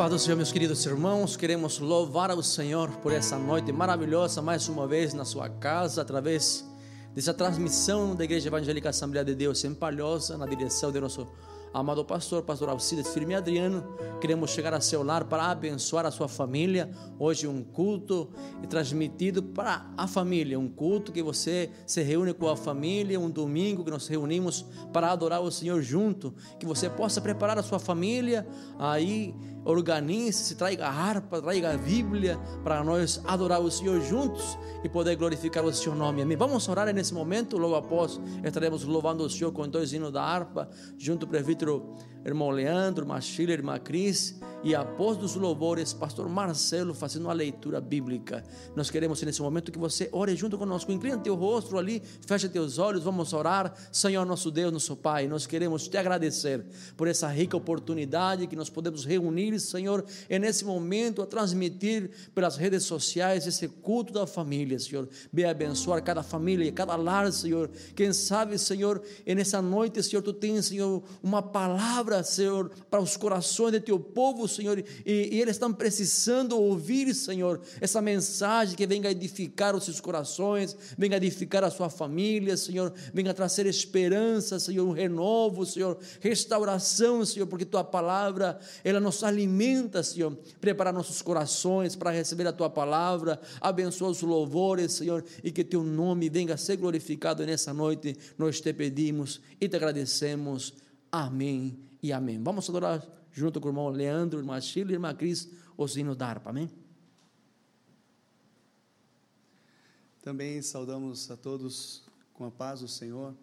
paz do Senhor, meus queridos irmãos, queremos louvar ao Senhor por essa noite maravilhosa, mais uma vez na sua casa, através dessa transmissão da Igreja Evangélica Assembleia de Deus em Palhoça, na direção de nosso amado pastor, pastor Alcides Firme Adriano. Queremos chegar a seu lar para abençoar a sua família. Hoje um culto transmitido para a família, um culto que você se reúne com a família, um domingo que nós reunimos para adorar o Senhor junto, que você possa preparar a sua família, aí organize-se, traiga a harpa, traiga a Bíblia para nós adorar o Senhor juntos e poder glorificar o seu nome. Amém. Vamos orar nesse momento, logo após estaremos louvando o Senhor com dois hinos da harpa, junto ao prefeito irmão Leandro, irmã Sheila, irmã Cris, e após dos louvores, pastor Marcelo fazendo uma leitura bíblica. Nós queremos nesse momento que você ore junto conosco, inclina teu rosto ali, fecha teus olhos, vamos orar. Senhor nosso Deus, nosso Pai, nós queremos te agradecer por essa rica oportunidade que nós podemos reunir, Senhor, e nesse momento a transmitir pelas redes sociais esse culto da família, Senhor. Venha abençoar cada família, cada lar, Senhor. Quem sabe, Senhor, nessa noite, Senhor, tu tens, Senhor, uma palavra, Senhor, para os corações de teu povo, Senhor, e, e eles estão precisando ouvir, Senhor, essa mensagem que venha edificar os seus corações, venha edificar a sua família, Senhor, venha trazer esperança, Senhor, um renovo, Senhor, restauração, Senhor, porque tua palavra, ela nos alimenta, Senhor, prepara nossos corações para receber a tua palavra, abençoa os louvores, Senhor, e que teu nome venha a ser glorificado nessa noite, nós te pedimos e te agradecemos. Amém e amém. Vamos adorar junto com o irmão Leandro, irmã Sheila e irmã Cris, os hinos da harpa, amém? Também saudamos a todos com a paz do Senhor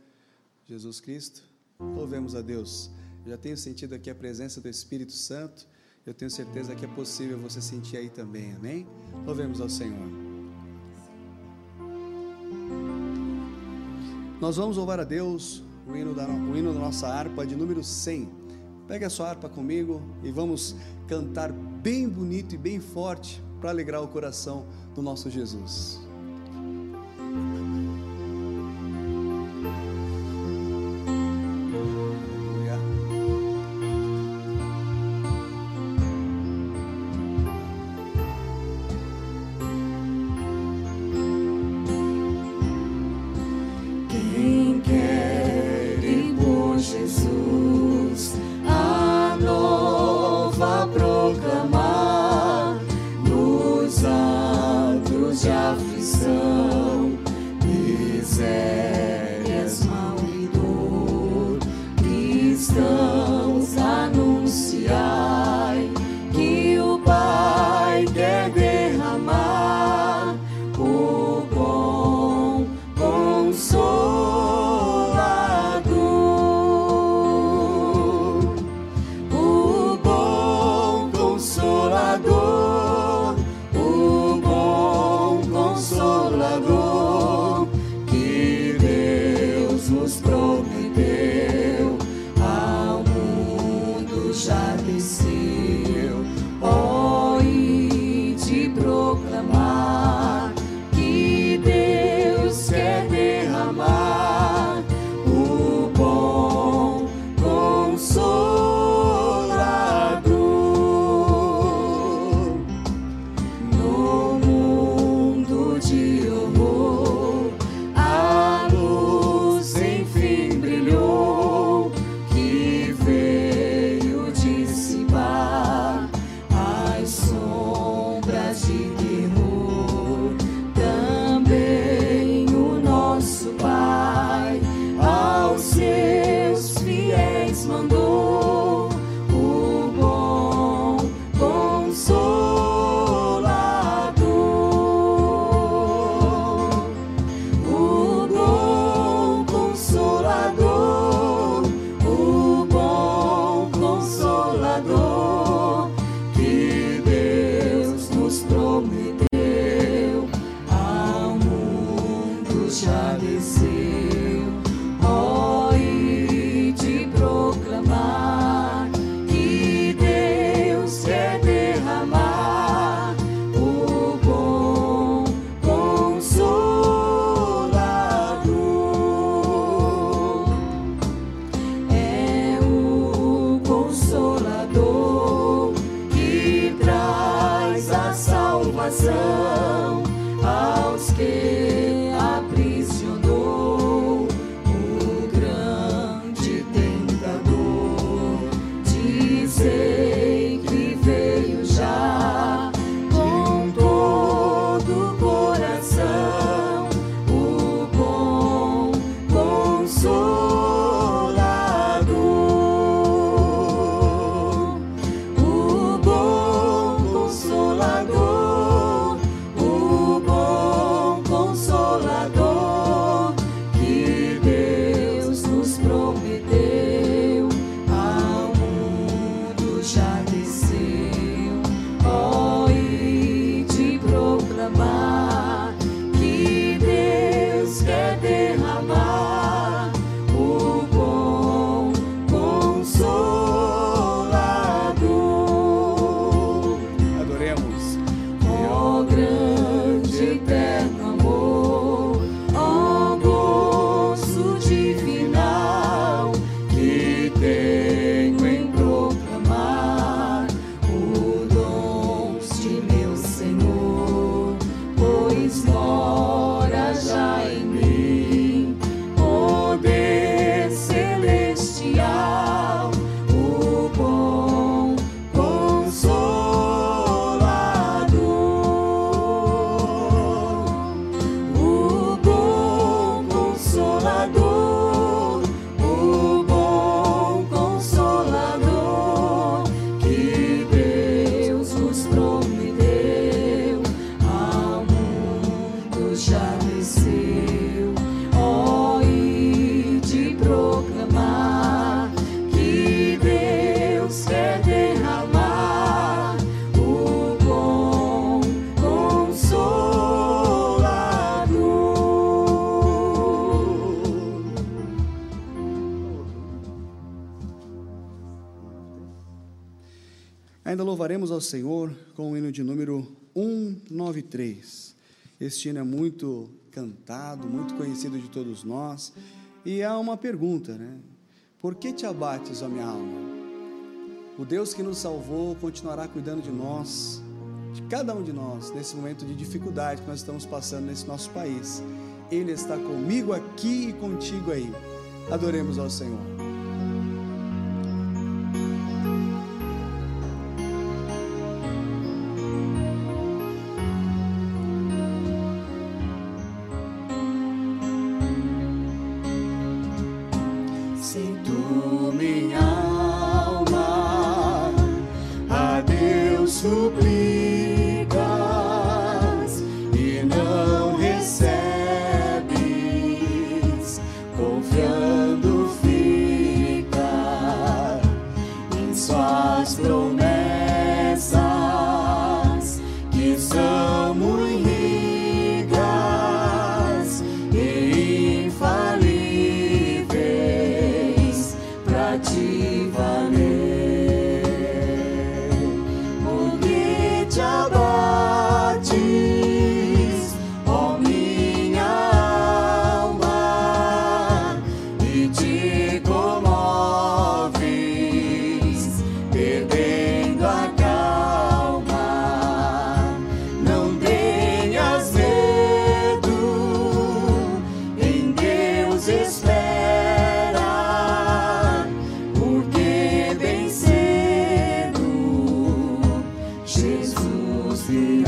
Jesus Cristo. Louvemos a Deus. Eu já tenho sentido aqui a presença do Espírito Santo. Eu tenho certeza que é possível você sentir aí também. Amém? Louvemos ao Senhor. Nós vamos louvar a Deus o hino da, o hino da nossa harpa de número 100. Pega a sua harpa comigo e vamos cantar bem bonito e bem forte para alegrar o coração do nosso Jesus. coração quiser. Louvaremos ao Senhor com o hino de número 193. Este hino é muito cantado, muito conhecido de todos nós, e há uma pergunta, né? Por que te abates, ó minha alma? O Deus que nos salvou continuará cuidando de nós, de cada um de nós, nesse momento de dificuldade que nós estamos passando nesse nosso país. Ele está comigo aqui e contigo aí. Adoremos ao Senhor. Jesus virá.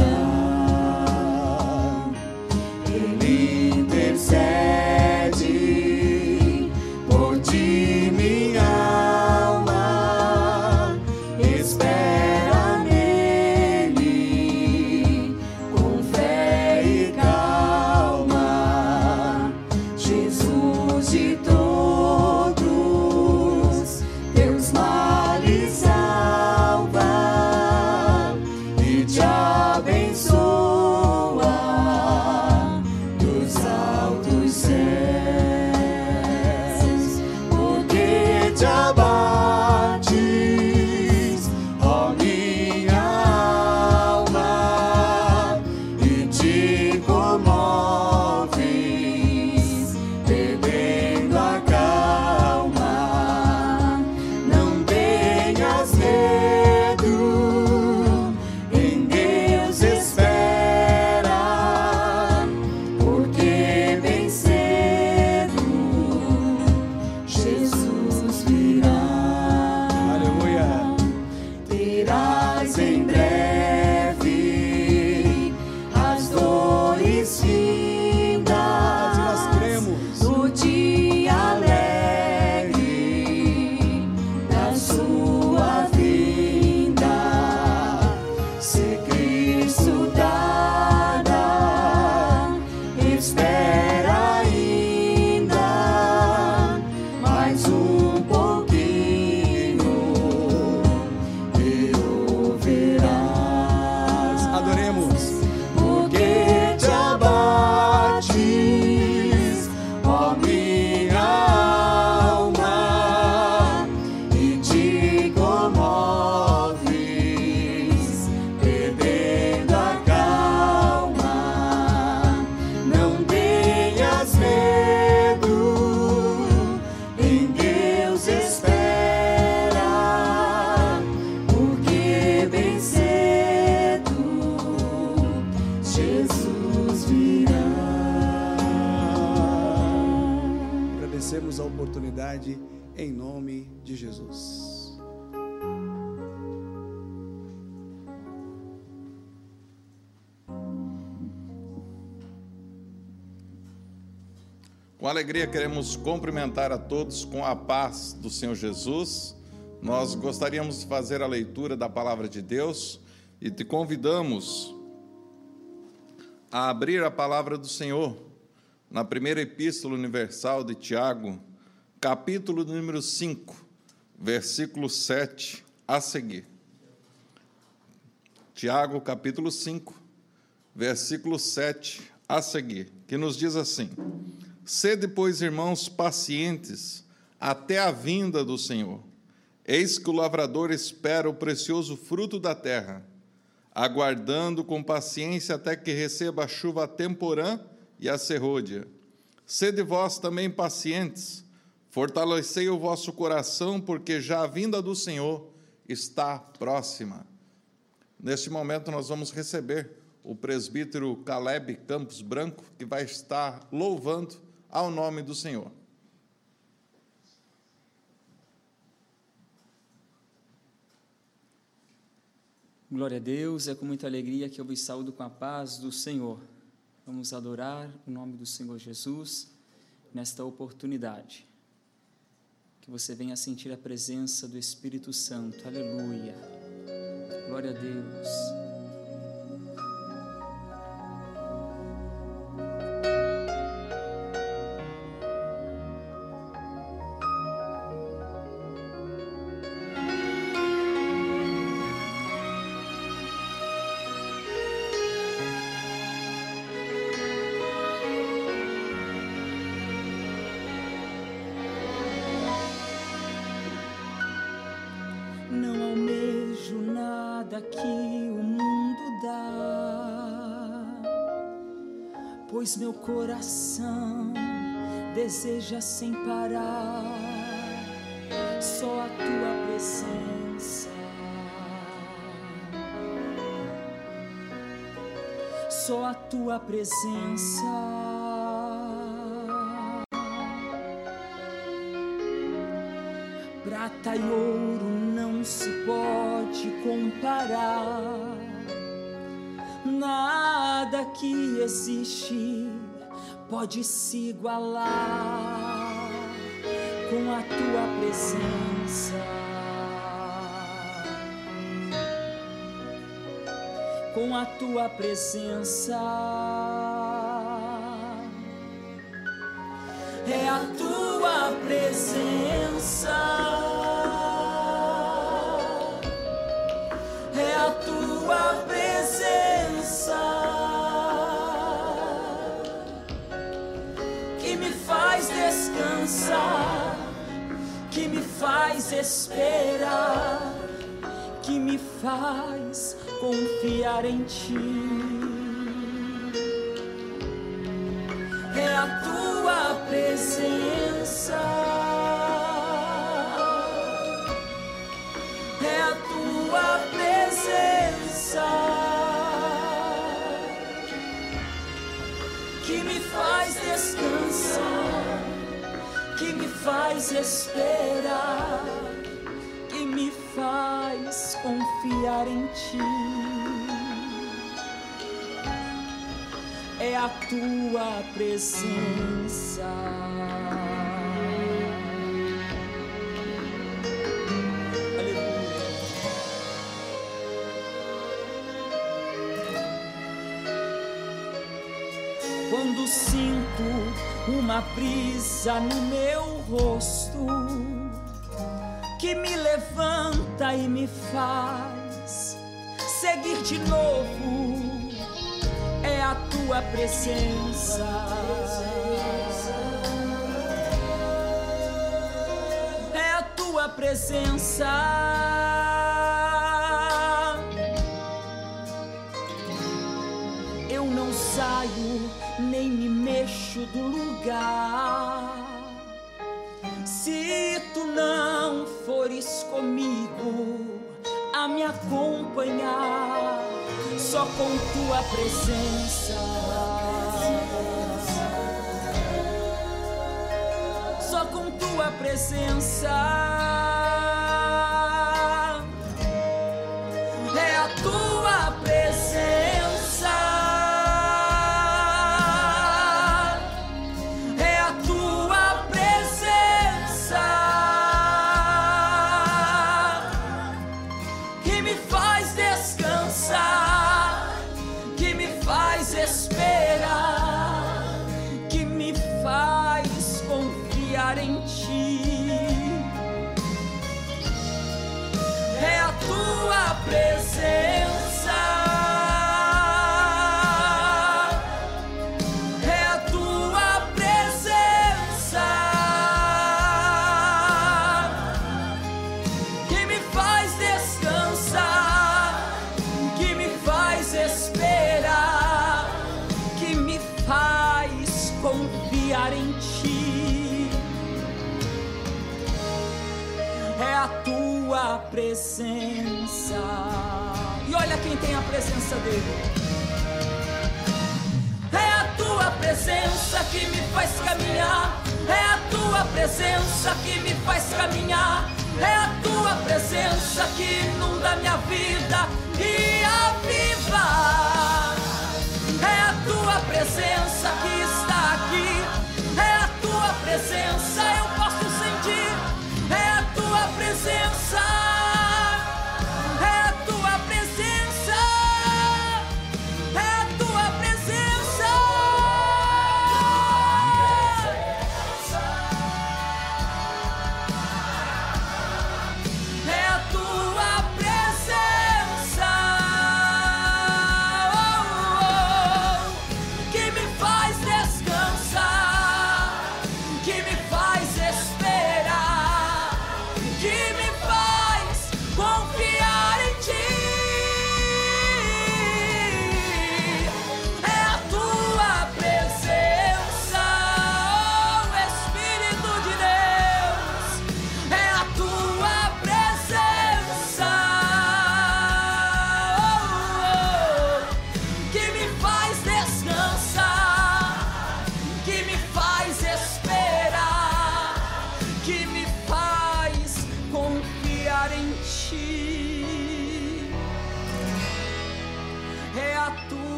Alegria queremos cumprimentar a todos com a paz do Senhor Jesus. Nós gostaríamos de fazer a leitura da palavra de Deus e te convidamos a abrir a palavra do Senhor na primeira epístola universal de Tiago, capítulo número 5, versículo 7 a seguir. Tiago, capítulo 5, versículo 7 a seguir, que nos diz assim: Sede, pois, irmãos, pacientes até a vinda do Senhor. Eis que o lavrador espera o precioso fruto da terra, aguardando com paciência até que receba a chuva temporã e a serrôdia. Sede vós também pacientes, fortalecei o vosso coração, porque já a vinda do Senhor está próxima. Neste momento, nós vamos receber o presbítero Caleb Campos Branco, que vai estar louvando ao nome do Senhor. Glória a Deus, é com muita alegria que eu vos saúdo com a paz do Senhor. Vamos adorar o nome do Senhor Jesus nesta oportunidade. Que você venha sentir a presença do Espírito Santo. Aleluia. Glória a Deus. Pois meu coração deseja sem parar só a tua presença. Só a tua presença. Prata e ouro não se pode comparar. Nada que existe pode se igualar com a tua presença. Com a tua presença. é a tua presença. Esperar, que me faz confiar em ti. é a tua presença. Esperar, que me faz confiar em ti. é a tua presença. Uma brisa no meu rosto que me levanta e me faz seguir de novo é a tua presença. É a tua presença. Eu não saio nem me mexo do lugar. Se tu não fores comigo a me acompanhar só com tua presença. Só com tua presença. Presença dele. É a tua presença que me faz caminhar. É a tua presença que me faz caminhar. É a tua presença que inunda minha vida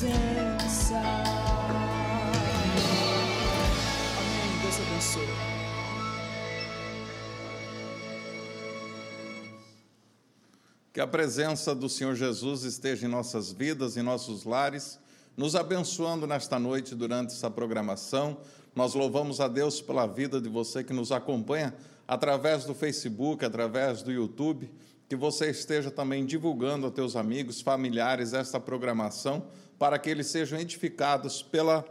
presença. Amém. Deus abençoe. Que a presença do Senhor Jesus esteja em nossas vidas, em nossos lares, nos abençoando nesta noite durante essa programação. Nós louvamos a Deus pela vida de você que nos acompanha através do Facebook, através do YouTube, que você esteja também divulgando a teus amigos, familiares esta programação, para que eles sejam edificados pela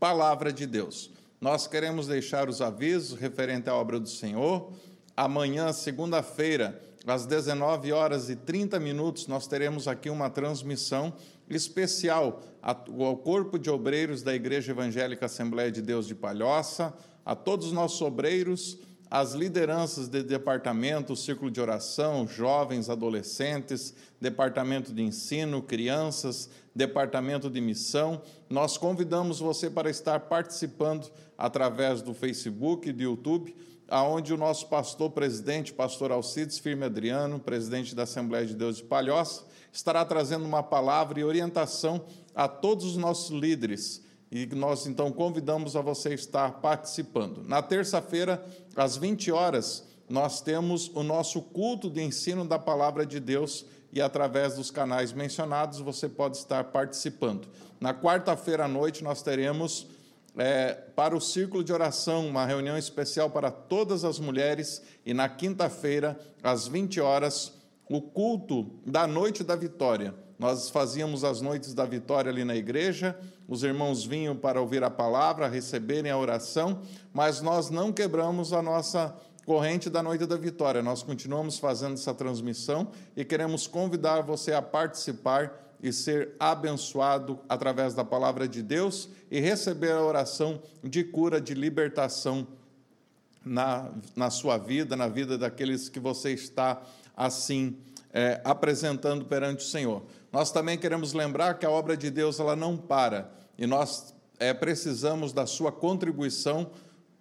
palavra de Deus. Nós queremos deixar os avisos referente à obra do Senhor. Amanhã, segunda-feira, às 19 horas e 30 minutos, nós teremos aqui uma transmissão especial ao Corpo de Obreiros da Igreja Evangélica Assembleia de Deus de Palhoça, a todos os nossos obreiros, as lideranças de departamento, círculo de oração, jovens, adolescentes, departamento de ensino, crianças, departamento de missão. Nós convidamos você para estar participando através do Facebook e do YouTube, aonde o nosso pastor presidente, pastor Alcides Firme Adriano, presidente da Assembleia de Deus de Palhoça, estará trazendo uma palavra e orientação a todos os nossos líderes. E nós então convidamos a você estar participando. Na terça-feira, às 20 horas, nós temos o nosso culto de ensino da palavra de Deus e através dos canais mencionados você pode estar participando. Na quarta-feira à noite nós teremos é, para o círculo de oração uma reunião especial para todas as mulheres e na quinta-feira às 20 horas o culto da noite da vitória. Nós fazíamos as noites da vitória ali na igreja, os irmãos vinham para ouvir a palavra, receberem a oração, mas nós não quebramos a nossa corrente da noite da vitória. Nós continuamos fazendo essa transmissão e queremos convidar você a participar e ser abençoado através da palavra de Deus e receber a oração de cura, de libertação na, na sua vida, na vida daqueles que você está assim é, apresentando perante o Senhor. Nós também queremos lembrar que a obra de Deus ela não para e nós é, precisamos da sua contribuição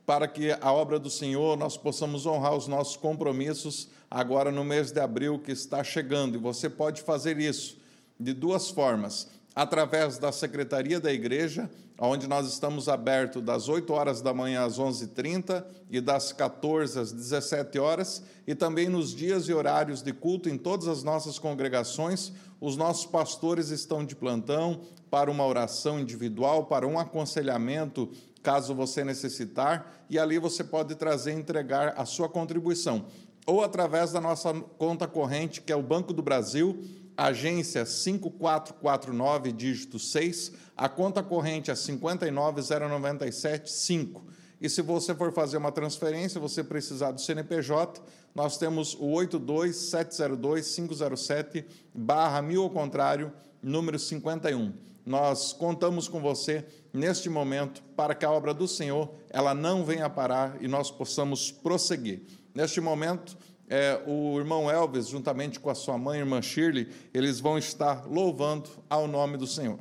para que a obra do Senhor nós possamos honrar os nossos compromissos agora no mês de abril que está chegando. E você pode fazer isso de duas formas: através da secretaria da igreja, onde nós estamos abertos das 8 horas da manhã às 11h30 e das 14 às 17 horas, e também nos dias e horários de culto em todas as nossas congregações, os nossos pastores estão de plantão para uma oração individual, para um aconselhamento, caso você necessitar, e ali você pode trazer e entregar a sua contribuição, ou através da nossa conta corrente, que é o Banco do Brasil, agência 5449, dígito 6, a conta corrente é 59097.5. E se você for fazer uma transferência, você precisar do CNPJ, nós temos o 82702-507, barra mil ao contrário, número 51. Nós contamos com você neste momento para que a obra do Senhor ela não venha parar e nós possamos prosseguir. Neste momento, é, o irmão Elvis, juntamente com a sua mãe, irmã Shirley, eles vão estar louvando ao nome do Senhor.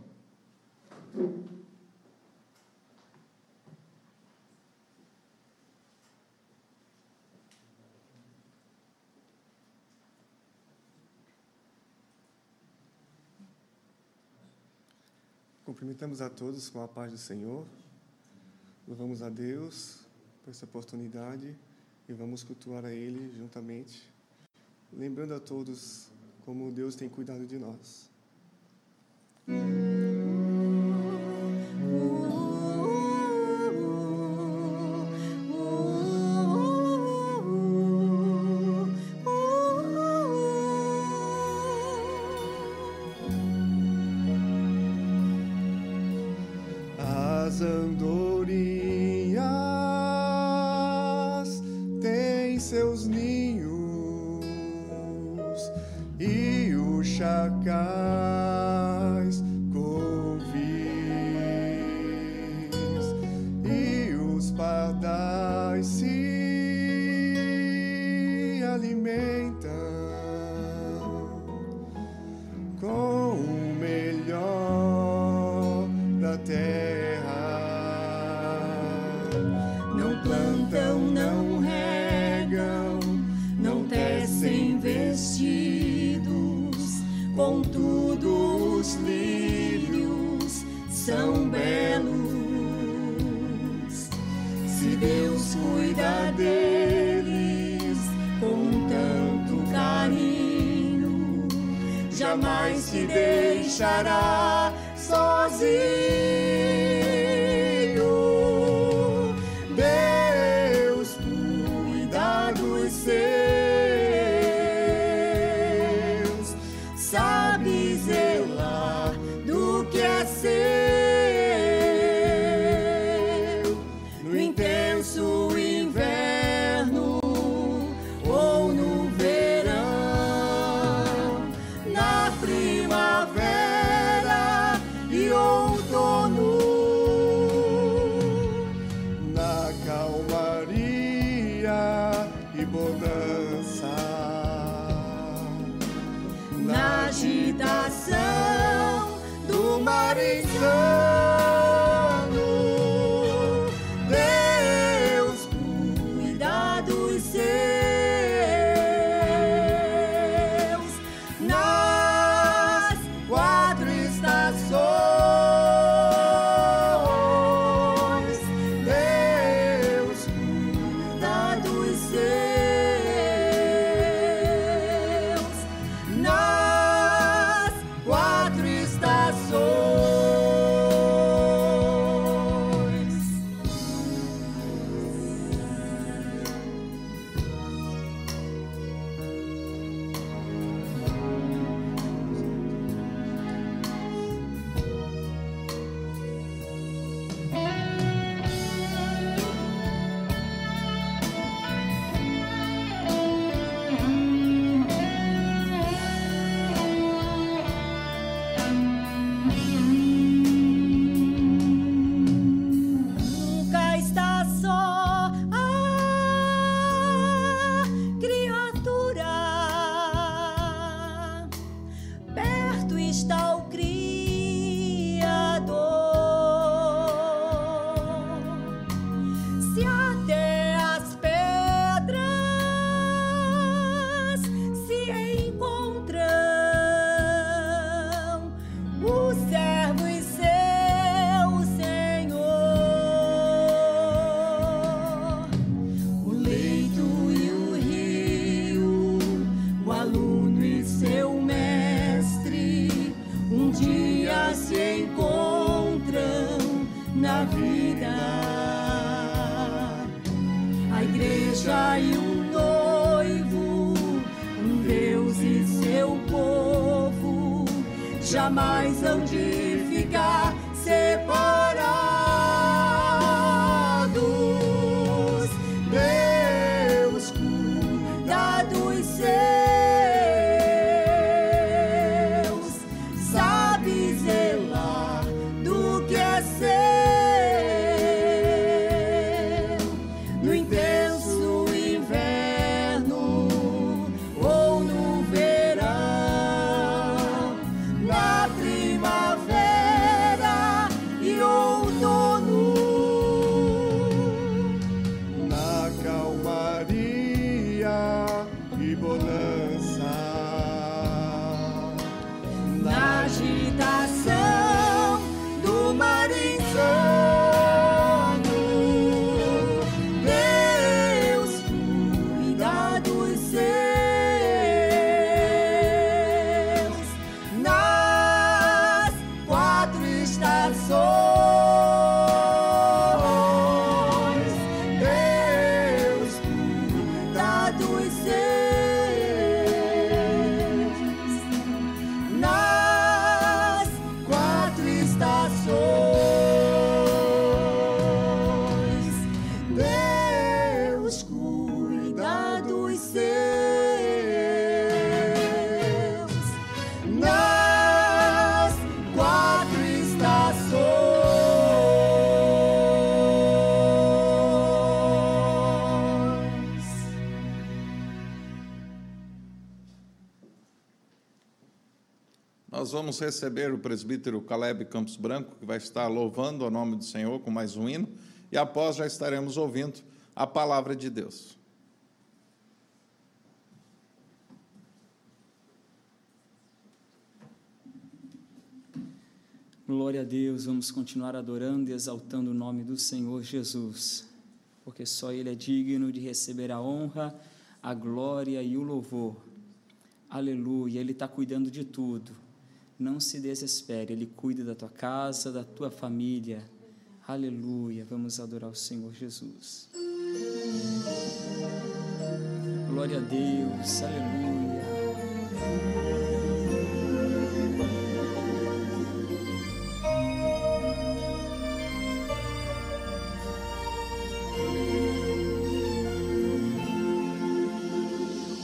Cumprimentamos a todos com a paz do Senhor. Louvamos a Deus por essa oportunidade e vamos cultuar a Ele juntamente, lembrando a todos como Deus tem cuidado de nós. Vamos receber o presbítero Caleb Campos Branco, que vai estar louvando o nome do Senhor com mais um hino, e após já estaremos ouvindo a palavra de Deus. Glória a Deus, vamos continuar adorando e exaltando o nome do Senhor Jesus, porque só Ele é digno de receber a honra, a glória e o louvor. Aleluia, Ele está cuidando de tudo. Não se desespere, Ele cuida da tua casa, da tua família. Aleluia, vamos adorar o Senhor Jesus. Glória a Deus, aleluia.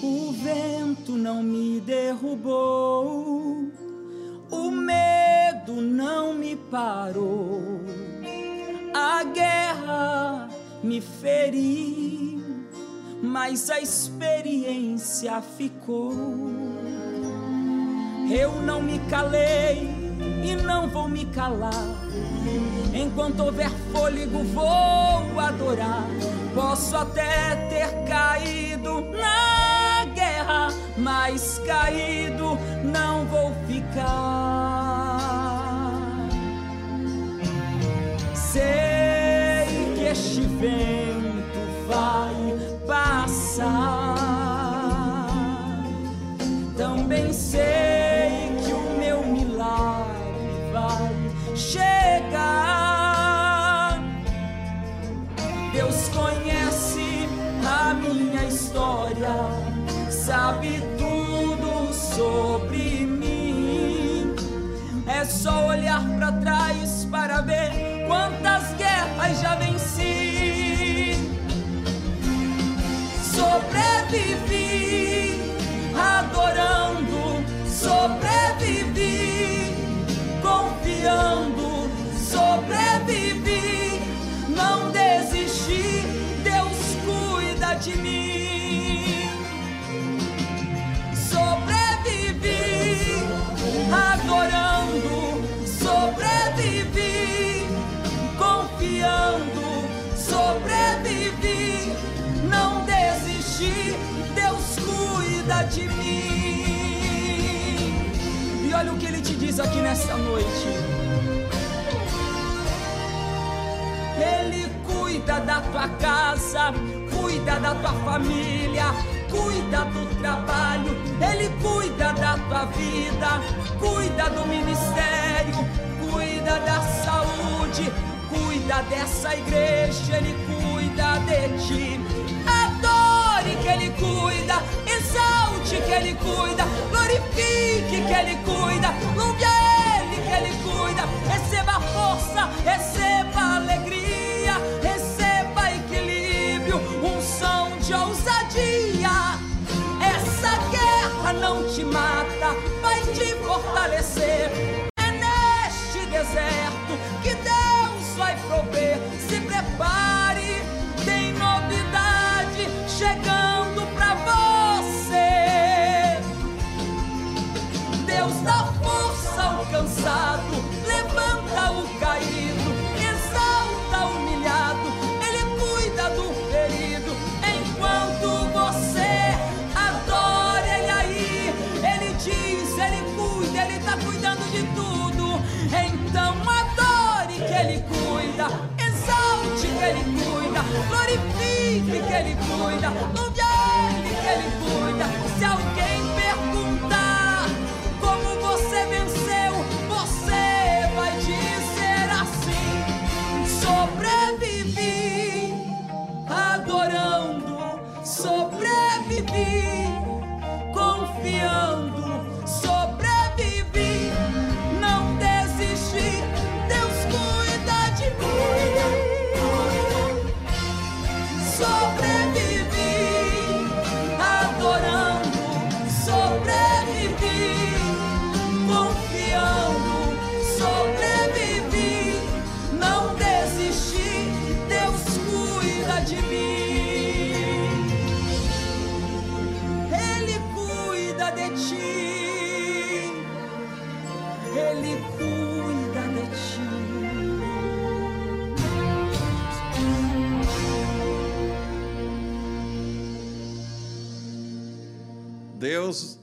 O vento não me derrubou, não me parou, a guerra me feriu, mas a experiência ficou. Eu não me calei e não vou me calar. Enquanto houver fôlego, vou adorar. Posso até ter caído na guerra, mas caído não vou ficar. Vento vai passar. Também sei que o meu milagre vai chegar. Deus conhece a minha história, sabe tudo sobre mim. É só olhar para trás para ver quantas guerras já venci. Sobrevivi adorando, sobrevivi confiando, sobrevivi, não desisti, Deus cuida de mim. Deus cuida de mim. E olha o que ele te diz aqui nesta noite. Ele cuida da tua casa, cuida da tua família, cuida do trabalho, ele cuida da tua vida, cuida do ministério, cuida da saúde, cuida dessa igreja, ele cuida de ti. Ele cuida, exalte que ele cuida, glorifique que ele cuida, louve a ele que ele cuida, receba força, receba alegria, receba equilíbrio, unção de ousadia. Essa guerra não te mata, vai te fortalecer. Cansado, levanta o caído, exalta o humilhado, Ele cuida do ferido. Enquanto você adora Ele aí, Ele diz, Ele cuida, Ele tá cuidando de tudo. Então adore que Ele cuida, exalte que Ele cuida, glorifique que Ele cuida, louve que Ele cuida. Se alguém perguntar sobrevivi, adorando, sobrevivi, confiando,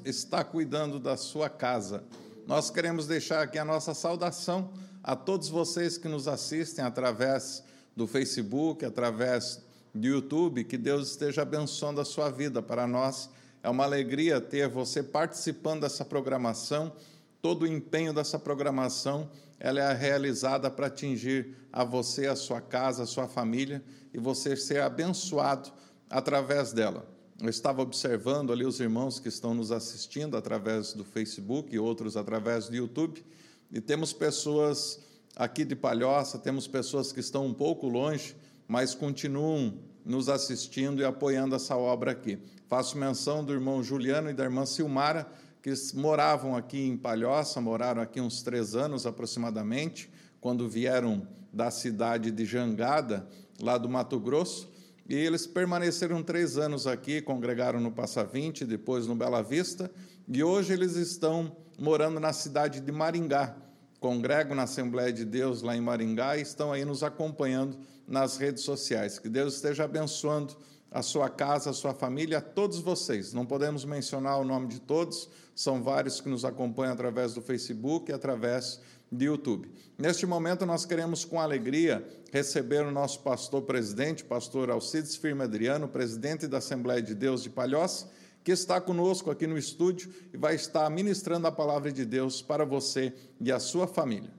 está cuidando da sua casa. Nós queremos deixar aqui a nossa saudação a todos vocês que nos assistem através do Facebook, através do YouTube, que Deus esteja abençoando a sua vida. Para nós é uma alegria ter você participando dessa programação. Todo o empenho dessa programação ela é realizada para atingir a você, a sua casa, a sua família e você ser abençoado através dela. Eu estava observando ali os irmãos que estão nos assistindo através do Facebook e outros através do YouTube, e temos pessoas aqui de Palhoça, temos pessoas que estão um pouco longe, mas continuam nos assistindo e apoiando essa obra aqui. Faço menção do irmão Juliano e da irmã Silmara, que moravam aqui em Palhoça, moraram aqui uns três anos aproximadamente, quando vieram da cidade de Jangada, lá do Mato Grosso, e eles permaneceram três anos aqui, congregaram no Passa 20, depois no Bela Vista, e hoje eles estão morando na cidade de Maringá. Congregam na Assembleia de Deus lá em Maringá e estão aí nos acompanhando nas redes sociais. Que Deus esteja abençoando a sua casa, a sua família, a todos vocês. Não podemos mencionar o nome de todos, são vários que nos acompanham através do Facebook e através de YouTube. Neste momento, nós queremos, com alegria, receber o nosso pastor presidente, pastor Alcides Firme Adriano, presidente da Assembleia de Deus de Palhoça, que está conosco aqui no estúdio e vai estar ministrando a palavra de Deus para você e a sua família.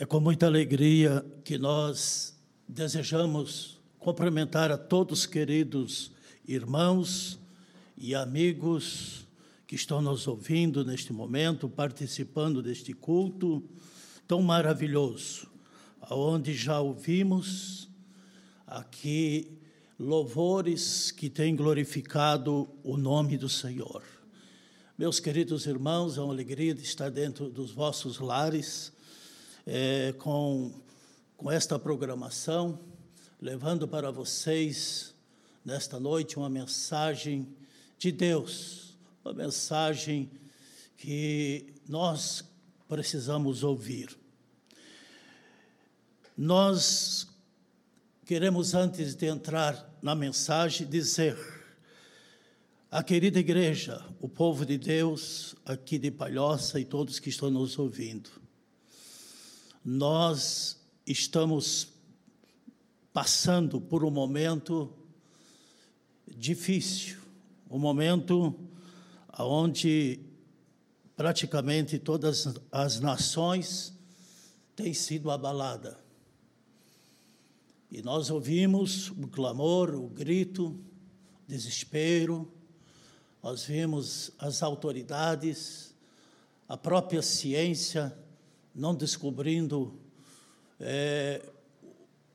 É com muita alegria que nós desejamos cumprimentar a todos queridos irmãos e amigos que estão nos ouvindo neste momento, participando deste culto tão maravilhoso, aonde já ouvimos aqui louvores que têm glorificado o nome do Senhor. Meus queridos irmãos, é uma alegria de estar dentro dos vossos lares é, com, com esta programação, levando para vocês nesta noite uma mensagem de Deus, uma mensagem que nós precisamos ouvir. Nós queremos, antes de entrar na mensagem, dizer à querida igreja, o povo de Deus aqui de Palhoça e todos que estão nos ouvindo, nós estamos passando por um momento difícil, um momento onde praticamente todas as nações têm sido abaladas. E nós ouvimos o clamor, o grito, desespero, nós vimos as autoridades, a própria ciência não descobrindo é,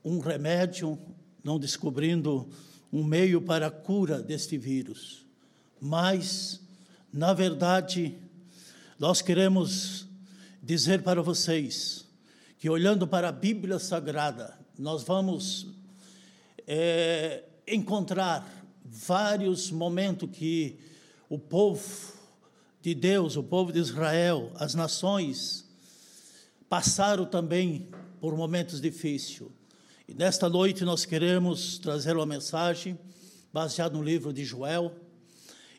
um remédio, não descobrindo um meio para a cura deste vírus. Mas, na verdade, nós queremos dizer para vocês que, olhando para a Bíblia Sagrada, nós vamos é, encontrar vários momentos que o povo de Deus, o povo de Israel, as nações, passaram também por momentos difíceis. E nesta noite nós queremos trazer uma mensagem baseada no livro de Joel.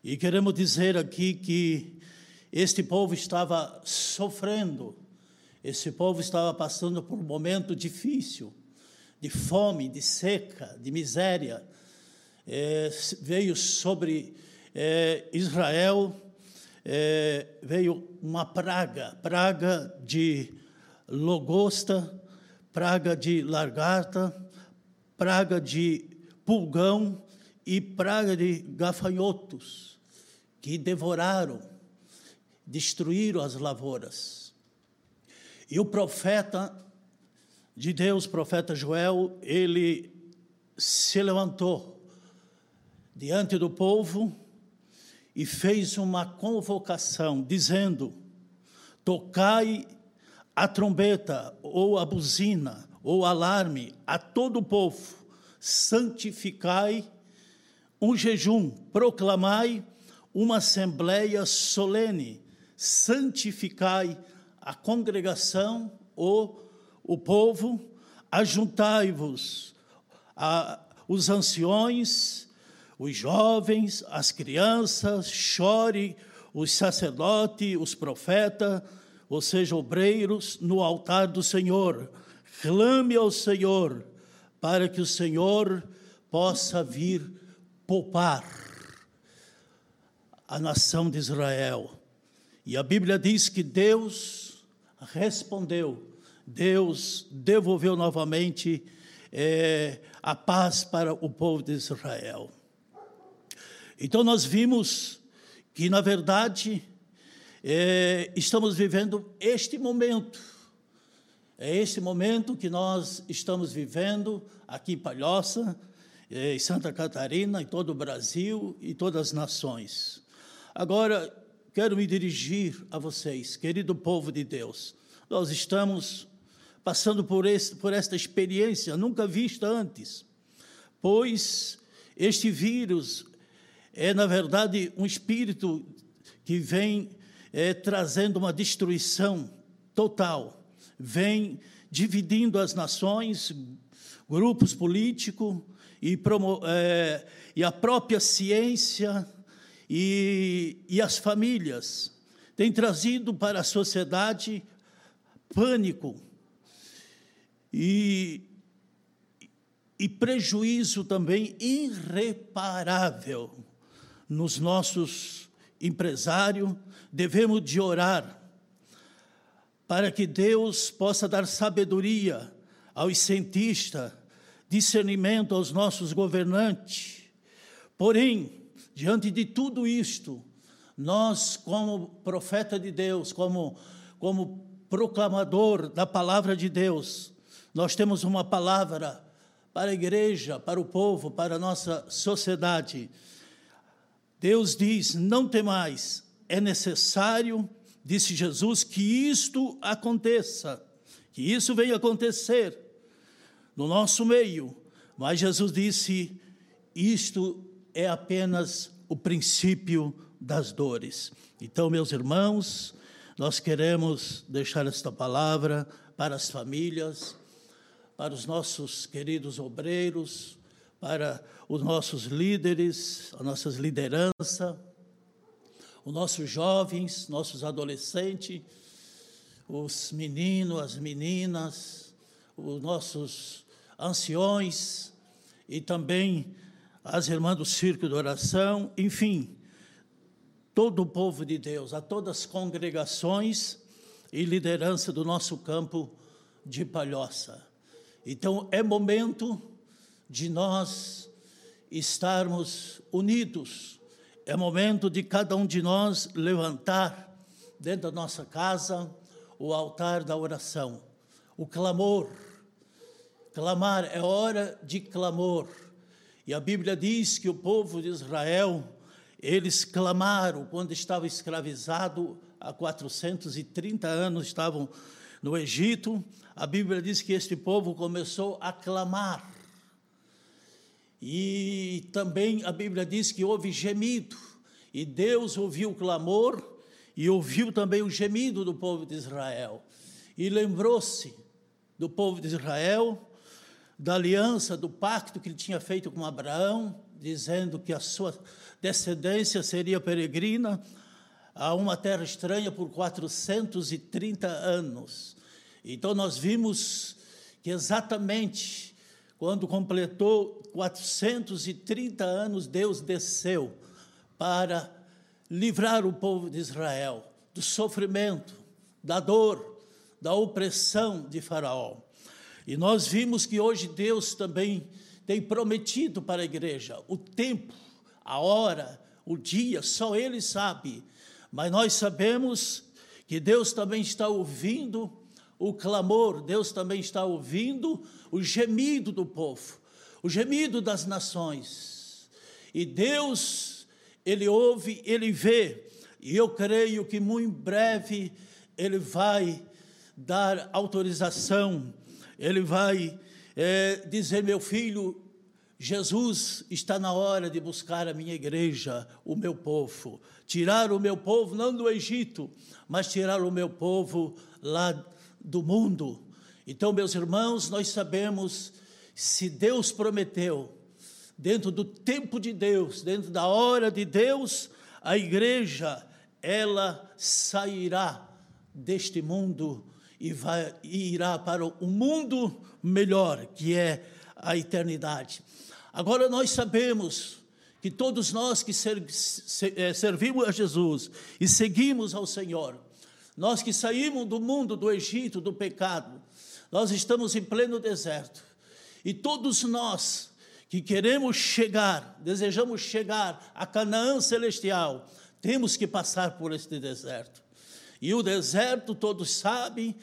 E queremos dizer aqui que este povo estava sofrendo, esse povo estava passando por um momento difícil, de fome, de seca, de miséria. É, veio sobre é, Israel, é, veio uma praga, praga de logosta, praga de largata, praga de pulgão e praga de gafanhotos, que devoraram, destruíram as lavouras. E o profeta de Deus, profeta Joel, ele se levantou diante do povo e fez uma convocação, dizendo: Tocai a trombeta ou a buzina ou alarme a todo o povo: santificai um jejum, proclamai uma assembleia solene, santificai a congregação ou o povo, ajuntai-vos os anciões, os jovens, as crianças, chore os sacerdotes, os profetas, ou seja, obreiros, no altar do Senhor. Clame ao Senhor, para que o Senhor possa vir poupar a nação de Israel. E a Bíblia diz que Deus respondeu, Deus devolveu novamente é, a paz para o povo de Israel. Então nós vimos que, na verdade, é, estamos vivendo este momento. É este momento que nós estamos vivendo aqui em Palhoça, em Santa Catarina, em todo o Brasil e todas as nações. Agora, quero me dirigir a vocês, querido povo de Deus. Nós estamos passando por, este, por esta experiência nunca vista antes, pois este vírus é, na verdade, um espírito que vem é, trazendo uma destruição total, vem dividindo as nações, grupos políticos, e, é, e a própria ciência e, e as famílias tem trazido para a sociedade pânico e, e prejuízo também irreparável nos nossos empresários. Devemos de orar para que Deus possa dar sabedoria aos cientistas, discernimento aos nossos governantes. Porém, diante de tudo isto, nós, como profeta de Deus, como, como proclamador da palavra de Deus, nós temos uma palavra para a igreja, para o povo, para a nossa sociedade. Deus diz: não temais, é necessário, disse Jesus, que isto aconteça, que isso venha acontecer no nosso meio. Mas Jesus disse: isto é apenas o princípio das dores. Então, meus irmãos, nós queremos deixar esta palavra para as famílias, para os nossos queridos obreiros, para os nossos líderes, as nossas lideranças, os nossos jovens, nossos adolescentes, os meninos, as meninas, os nossos anciões e também as irmãs do Círculo de Oração, enfim, todo o povo de Deus, a todas as congregações e liderança do nosso campo de Palhoça. Então, é momento de nós estarmos unidos, é momento de cada um de nós levantar dentro da nossa casa o altar da oração, o clamor. Clamar é hora de clamor. E a Bíblia diz que o povo de Israel, eles clamaram quando estava escravizado há 430 anos, estavam no Egito. A Bíblia diz que este povo começou a clamar e também a Bíblia diz que houve gemido, e Deus ouviu o clamor e ouviu também o gemido do povo de Israel. E lembrou-se do povo de Israel, da aliança, do pacto que ele tinha feito com Abraão, dizendo que a sua descendência seria peregrina a uma terra estranha por 430 anos. Então nós vimos que exatamente quando completou 430 anos, Deus desceu para livrar o povo de Israel do sofrimento, da dor, da opressão de Faraó. E nós vimos que hoje Deus também tem prometido para a igreja o tempo, a hora, o dia, só Ele sabe. Mas nós sabemos que Deus também está ouvindo o clamor, Deus também está ouvindo o gemido do povo, o gemido das nações. E Deus, Ele ouve, Ele vê, e eu creio que muito breve Ele vai dar autorização ele vai é, dizer: Meu filho, Jesus está na hora de buscar a minha igreja, o meu povo. Tirar o meu povo, não do Egito, mas tirar o meu povo lá do mundo. Então, meus irmãos, nós sabemos, se Deus prometeu, dentro do tempo de Deus, dentro da hora de Deus, a igreja, ela sairá deste mundo e, vai, e irá para o mundo melhor, que é a eternidade. Agora nós sabemos que todos nós que eh, servimos a Jesus e seguimos ao Senhor, nós que saímos do mundo do Egito, do pecado, nós estamos em pleno deserto. E todos nós que queremos chegar, desejamos chegar a Canaã celestial, temos que passar por este deserto. E o deserto, todos sabem,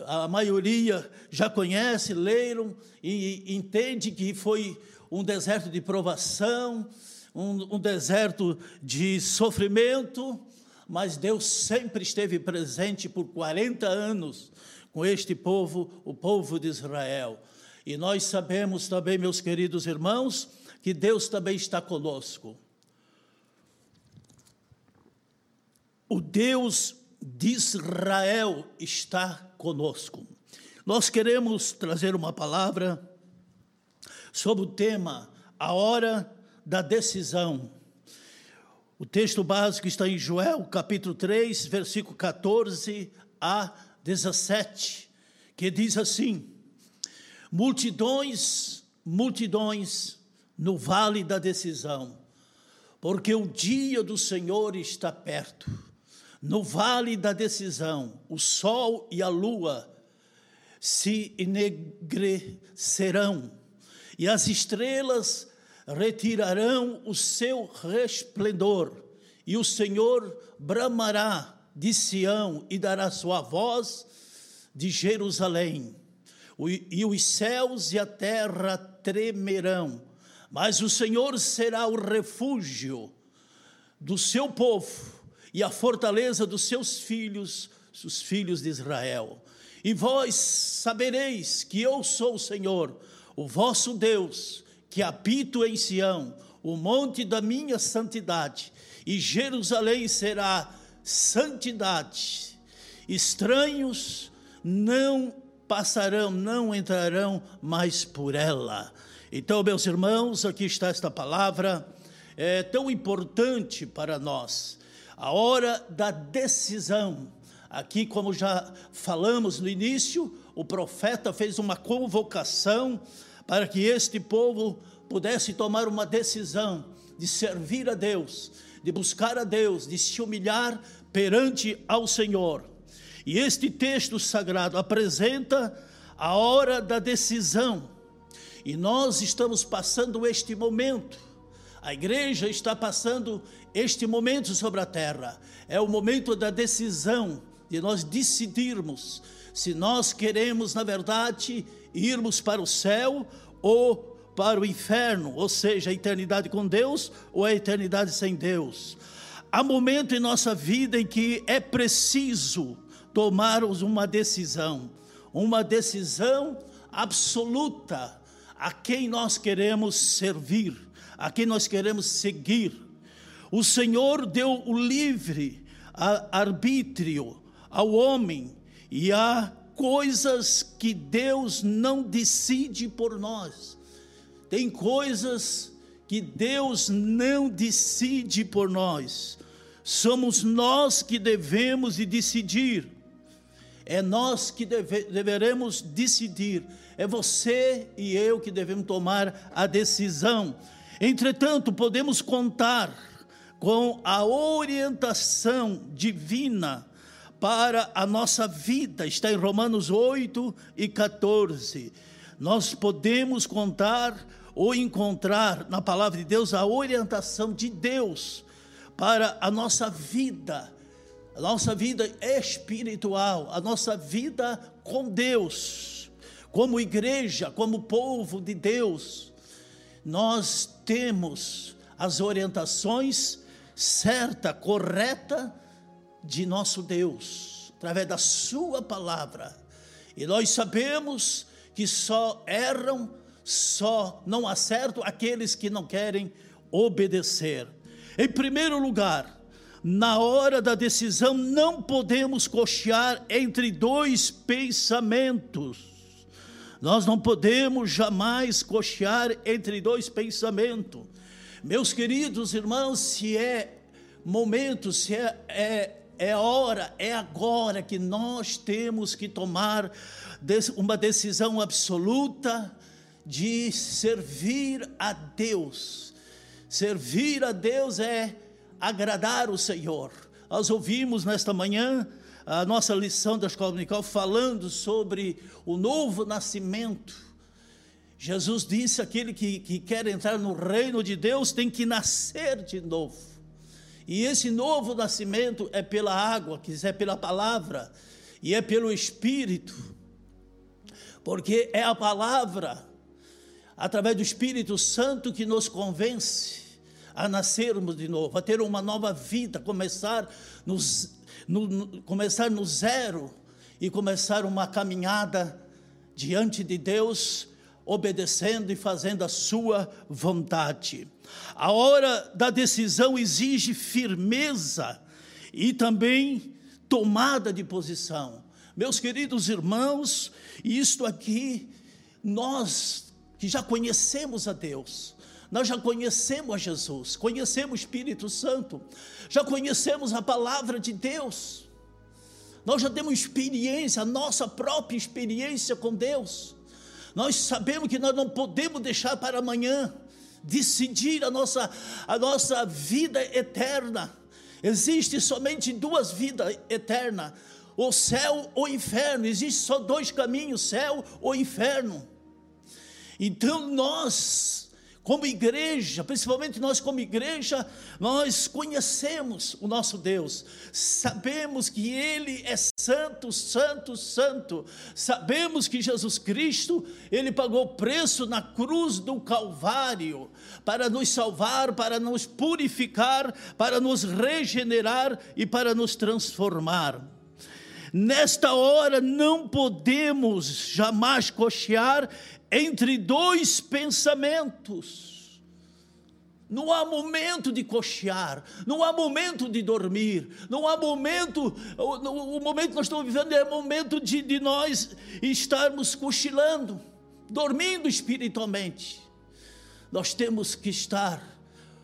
a maioria já conhece, leram e entende que foi um deserto de provação, um, um deserto de sofrimento, mas Deus sempre esteve presente por 40 anos com este povo, o povo de Israel. E nós sabemos também, meus queridos irmãos, que Deus também está conosco. O Deus de Israel está conosco. Nós queremos trazer uma palavra sobre o tema a hora da decisão. O texto básico está em Joel, capítulo 3, versículo 14 a 17, que diz assim: Multidões, multidões no vale da decisão, porque o dia do Senhor está perto. No vale da decisão, o sol e a lua se enegrecerão, e as estrelas retirarão o seu resplendor, e o Senhor bramará de Sião e dará sua voz de Jerusalém. E os céus e a terra tremerão, mas o Senhor será o refúgio do seu povo e a fortaleza dos seus filhos, os filhos de Israel. E vós sabereis que eu sou o Senhor, o vosso Deus, que habito em Sião, o monte da minha santidade, e Jerusalém será santidade. Estranhos não passarão, não entrarão mais por ela. Então, meus irmãos, aqui está esta palavra, é tão importante para nós a hora da decisão. Aqui, como já falamos no início, o profeta fez uma convocação para que este povo pudesse tomar uma decisão de servir a Deus, de buscar a Deus, de se humilhar perante ao Senhor. E este texto sagrado apresenta a hora da decisão. E nós estamos passando este momento. A igreja está passando este momento sobre a terra é o momento da decisão, de nós decidirmos se nós queremos, na verdade, irmos para o céu ou para o inferno, ou seja, a eternidade com Deus ou a eternidade sem Deus. Há momento em nossa vida em que é preciso tomarmos uma decisão, uma decisão absoluta a quem nós queremos servir, a quem nós queremos seguir. O Senhor deu o livre arbítrio ao homem e há coisas que Deus não decide por nós. Tem coisas que Deus não decide por nós. Somos nós que devemos de decidir. É nós que deve, deveremos decidir. É você e eu que devemos tomar a decisão. Entretanto, podemos contar com a orientação divina para a nossa vida, está em Romanos 8 e 14. Nós podemos contar ou encontrar na palavra de Deus a orientação de Deus para a nossa vida, a nossa vida espiritual, a nossa vida com Deus, como igreja, como povo de Deus. Nós temos as orientações certa, correta de nosso Deus, através da Sua palavra. E nós sabemos que só erram, só não acertam aqueles que não querem obedecer. Em primeiro lugar, na hora da decisão, não podemos cochear entre dois pensamentos. Nós não podemos jamais cochear entre dois pensamentos. Meus queridos irmãos, se é momento, se é, é, é hora, é agora que nós temos que tomar uma decisão absoluta de servir a Deus. Servir a Deus é agradar o Senhor. Nós ouvimos nesta manhã a nossa lição da escola dominical falando sobre o novo nascimento. Jesus disse: aquele que, que quer entrar no reino de Deus tem que nascer de novo. E esse novo nascimento é pela água, que é pela palavra, e é pelo Espírito, porque é a palavra, através do Espírito Santo, que nos convence a nascermos de novo, a ter uma nova vida, começar, no, no, começar no zero e começar uma caminhada diante de Deus, obedecendo e fazendo a sua vontade. A hora da decisão exige firmeza e também tomada de posição. Meus queridos irmãos, isto aqui, nós que já conhecemos a Deus, nós já conhecemos a Jesus, conhecemos o Espírito Santo, já conhecemos a palavra de Deus, nós já temos experiência, a nossa própria experiência com Deus. Nós sabemos que nós não podemos deixar para amanhã decidir a nossa, a nossa vida eterna. Existe somente duas vidas eternas: o céu ou o inferno. Existe só dois caminhos: céu ou inferno. Então nós como igreja, principalmente nós como igreja, nós conhecemos o nosso Deus, sabemos que Ele é santo, santo, santo, sabemos que Jesus Cristo, Ele pagou preço na cruz do Calvário, para nos salvar, para nos purificar, para nos regenerar e para nos transformar. Nesta hora não podemos jamais cochear entre dois pensamentos. Não há momento de cochear, não há momento de dormir, não há momento, o, o momento que nós estamos vivendo é momento de, de nós estarmos cochilando, dormindo espiritualmente. Nós temos que estar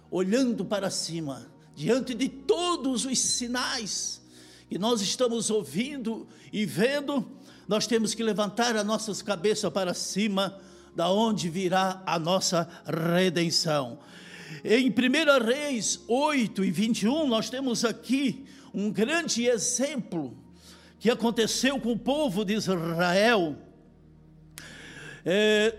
olhando para cima, diante de todos os sinais que nós estamos ouvindo e vendo, nós temos que levantar as nossas cabeças para cima, da onde virá a nossa redenção. Em 1 Reis 8 e 21, nós temos aqui um grande exemplo que aconteceu com o povo de Israel, é,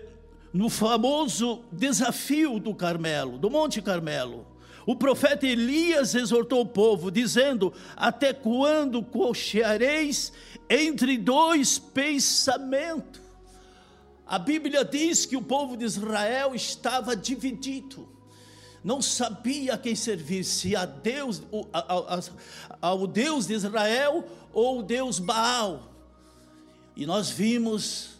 no famoso desafio do Carmelo, do Monte Carmelo. O profeta Elias exortou o povo, dizendo: Até quando cocheareis entre dois pensamentos? A Bíblia diz que o povo de Israel estava dividido, não sabia quem servir, se a Deus, ao Deus de Israel ou o Deus Baal. E nós vimos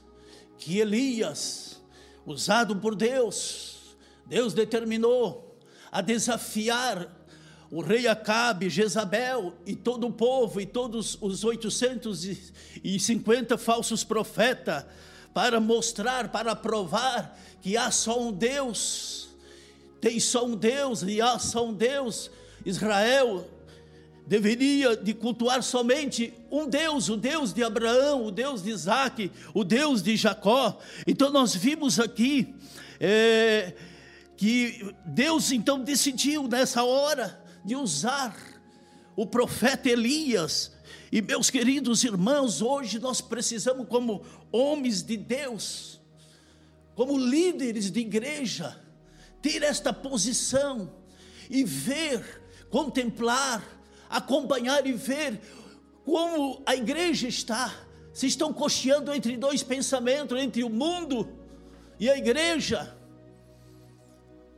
que Elias, usado por Deus, Deus determinou a desafiar o rei Acabe, Jezabel e todo o povo e todos os 850 falsos profetas para mostrar, para provar que há só um Deus, tem só um Deus e há só um Deus. Israel deveria de cultuar somente um Deus, o Deus de Abraão, o Deus de Isaac, o Deus de Jacó. Então nós vimos aqui é, que Deus então decidiu nessa hora de usar o profeta Elias. E meus queridos irmãos, hoje nós precisamos, como homens de Deus, como líderes de igreja, ter esta posição e ver, contemplar, acompanhar e ver como a igreja está. Se estão cocheando entre dois pensamentos, entre o mundo e a igreja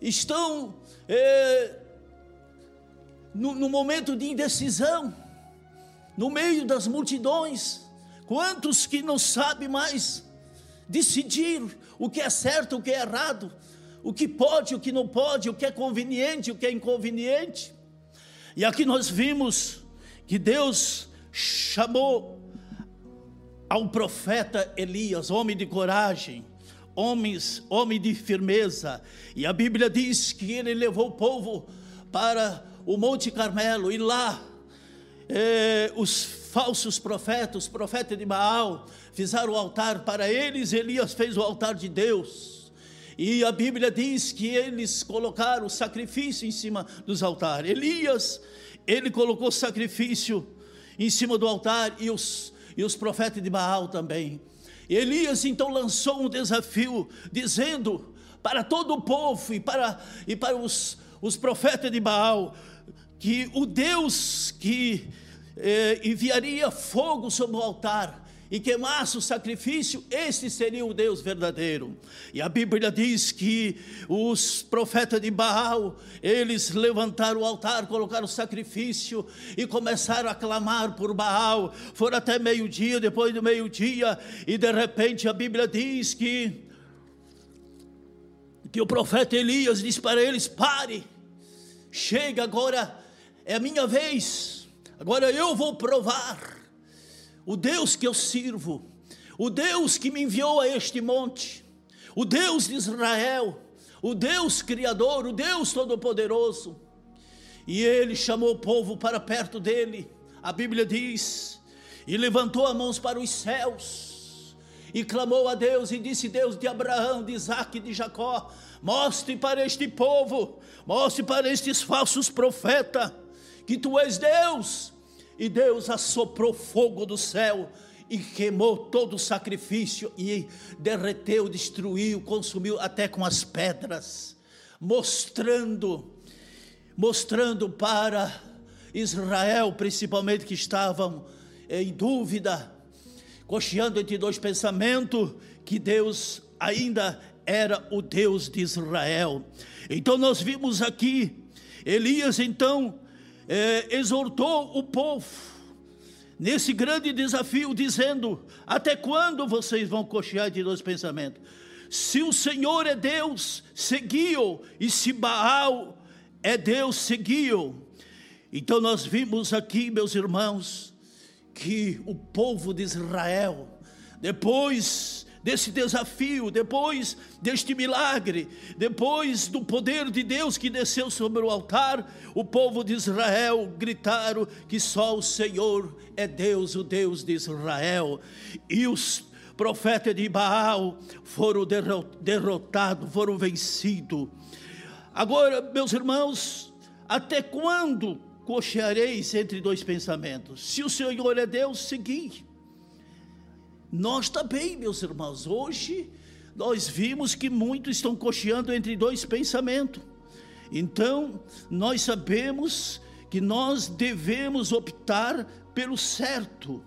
estão é, no, no momento de indecisão, no meio das multidões. Quantos que não sabem mais decidir o que é certo, o que é errado, o que pode, o que não pode, o que é conveniente, o que é inconveniente. E aqui nós vimos que Deus chamou ao profeta Elias, homem de coragem, homens, homem de firmeza. E a Bíblia diz que ele levou o povo para o Monte Carmelo e lá eh, os falsos profetas, os profetas de Baal, fizeram o altar para eles, Elias fez o altar de Deus. E a Bíblia diz que eles colocaram sacrifício em cima dos altares. Elias, ele colocou sacrifício em cima do altar e os, e os profetas de Baal também. Elias então lançou um desafio, dizendo para todo o povo e para, e para os, os profetas de Baal, que o Deus que eh, enviaria fogo sobre o altar e queimasse o sacrifício, este seria o Deus verdadeiro. E a Bíblia diz que os profetas de Baal, eles levantaram o altar, colocaram o sacrifício e começaram a clamar por Baal. Foram até meio-dia, depois do meio-dia, e de repente a Bíblia diz que que o profeta Elias disse para eles: "Pare. Chega agora, é minha vez. Agora eu vou provar o Deus que eu sirvo, o Deus que me enviou a este monte, o Deus de Israel, o Deus Criador, o Deus Todo-Poderoso. E ele chamou o povo para perto dele, a Bíblia diz, e levantou as mãos para os céus, e clamou a Deus, e disse: Deus de Abraão, de Isaac e de Jacó, mostre para este povo, mostre para estes falsos profetas, que tu és Deus, e Deus assoprou fogo do céu e queimou todo o sacrifício e derreteu, destruiu, consumiu até com as pedras, mostrando, mostrando para Israel, principalmente que estavam em dúvida, cocheando entre dois pensamentos, que Deus ainda era o Deus de Israel. Então nós vimos aqui Elias então é, exortou o povo nesse grande desafio, dizendo: Até quando vocês vão cochear de dois pensamentos? Se o Senhor é Deus, seguiu, e se Baal é Deus, seguiu. Então nós vimos aqui, meus irmãos, que o povo de Israel, depois desse desafio, depois deste milagre, depois do poder de Deus que desceu sobre o altar, o povo de Israel gritaram que só o Senhor é Deus, o Deus de Israel. E os profetas de Baal foram derrotados, foram vencidos. Agora, meus irmãos, até quando cocheareis entre dois pensamentos? Se o Senhor é Deus, segui. Nós também, meus irmãos, hoje nós vimos que muitos estão cocheando entre dois pensamentos. Então, nós sabemos que nós devemos optar pelo certo,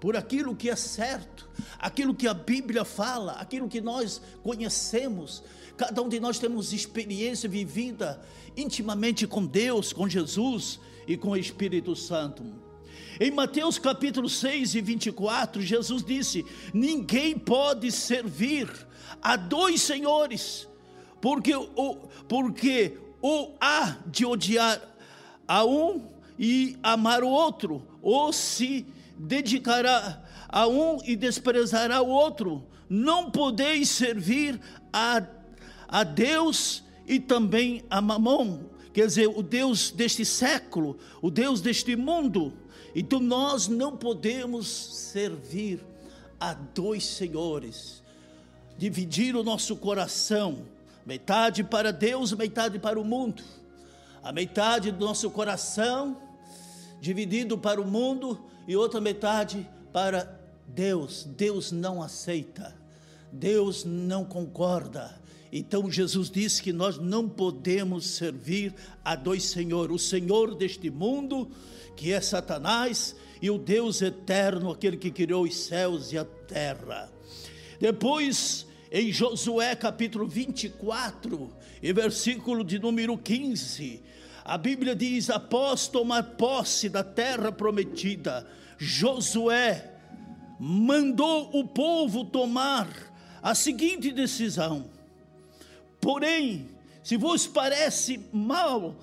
por aquilo que é certo, aquilo que a Bíblia fala, aquilo que nós conhecemos. Cada um de nós temos experiência vivida intimamente com Deus, com Jesus e com o Espírito Santo. Em Mateus capítulo 6 e 24, Jesus disse: Ninguém pode servir a dois senhores, porque o, porque ou há de odiar a um e amar o outro, ou se dedicará a um e desprezará o outro. Não podeis servir a, a Deus e também a Mamon, quer dizer, o Deus deste século, o Deus deste mundo. Então nós não podemos servir a dois senhores, dividir o nosso coração, metade para Deus, metade para o mundo. A metade do nosso coração dividido para o mundo e outra metade para Deus. Deus não aceita. Deus não concorda. Então Jesus disse que nós não podemos servir a dois senhores, o Senhor deste mundo que é Satanás, e o Deus eterno, aquele que criou os céus e a terra. Depois, em Josué capítulo 24, e versículo de número 15, a Bíblia diz: após tomar posse da terra prometida, Josué mandou o povo tomar a seguinte decisão: porém, se vos parece mal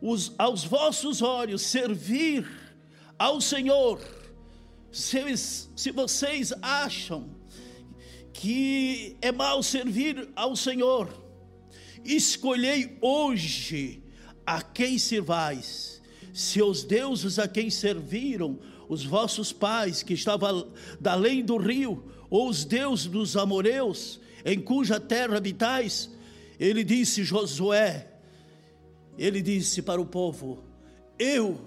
os, aos vossos olhos servir ao Senhor, se, se vocês acham que é mal servir ao Senhor, escolhei hoje a quem servais, se os deuses a quem serviram os vossos pais, que estavam da além do rio, ou os deuses dos amoreus, em cuja terra habitais, ele disse Josué, ele disse para o povo: Eu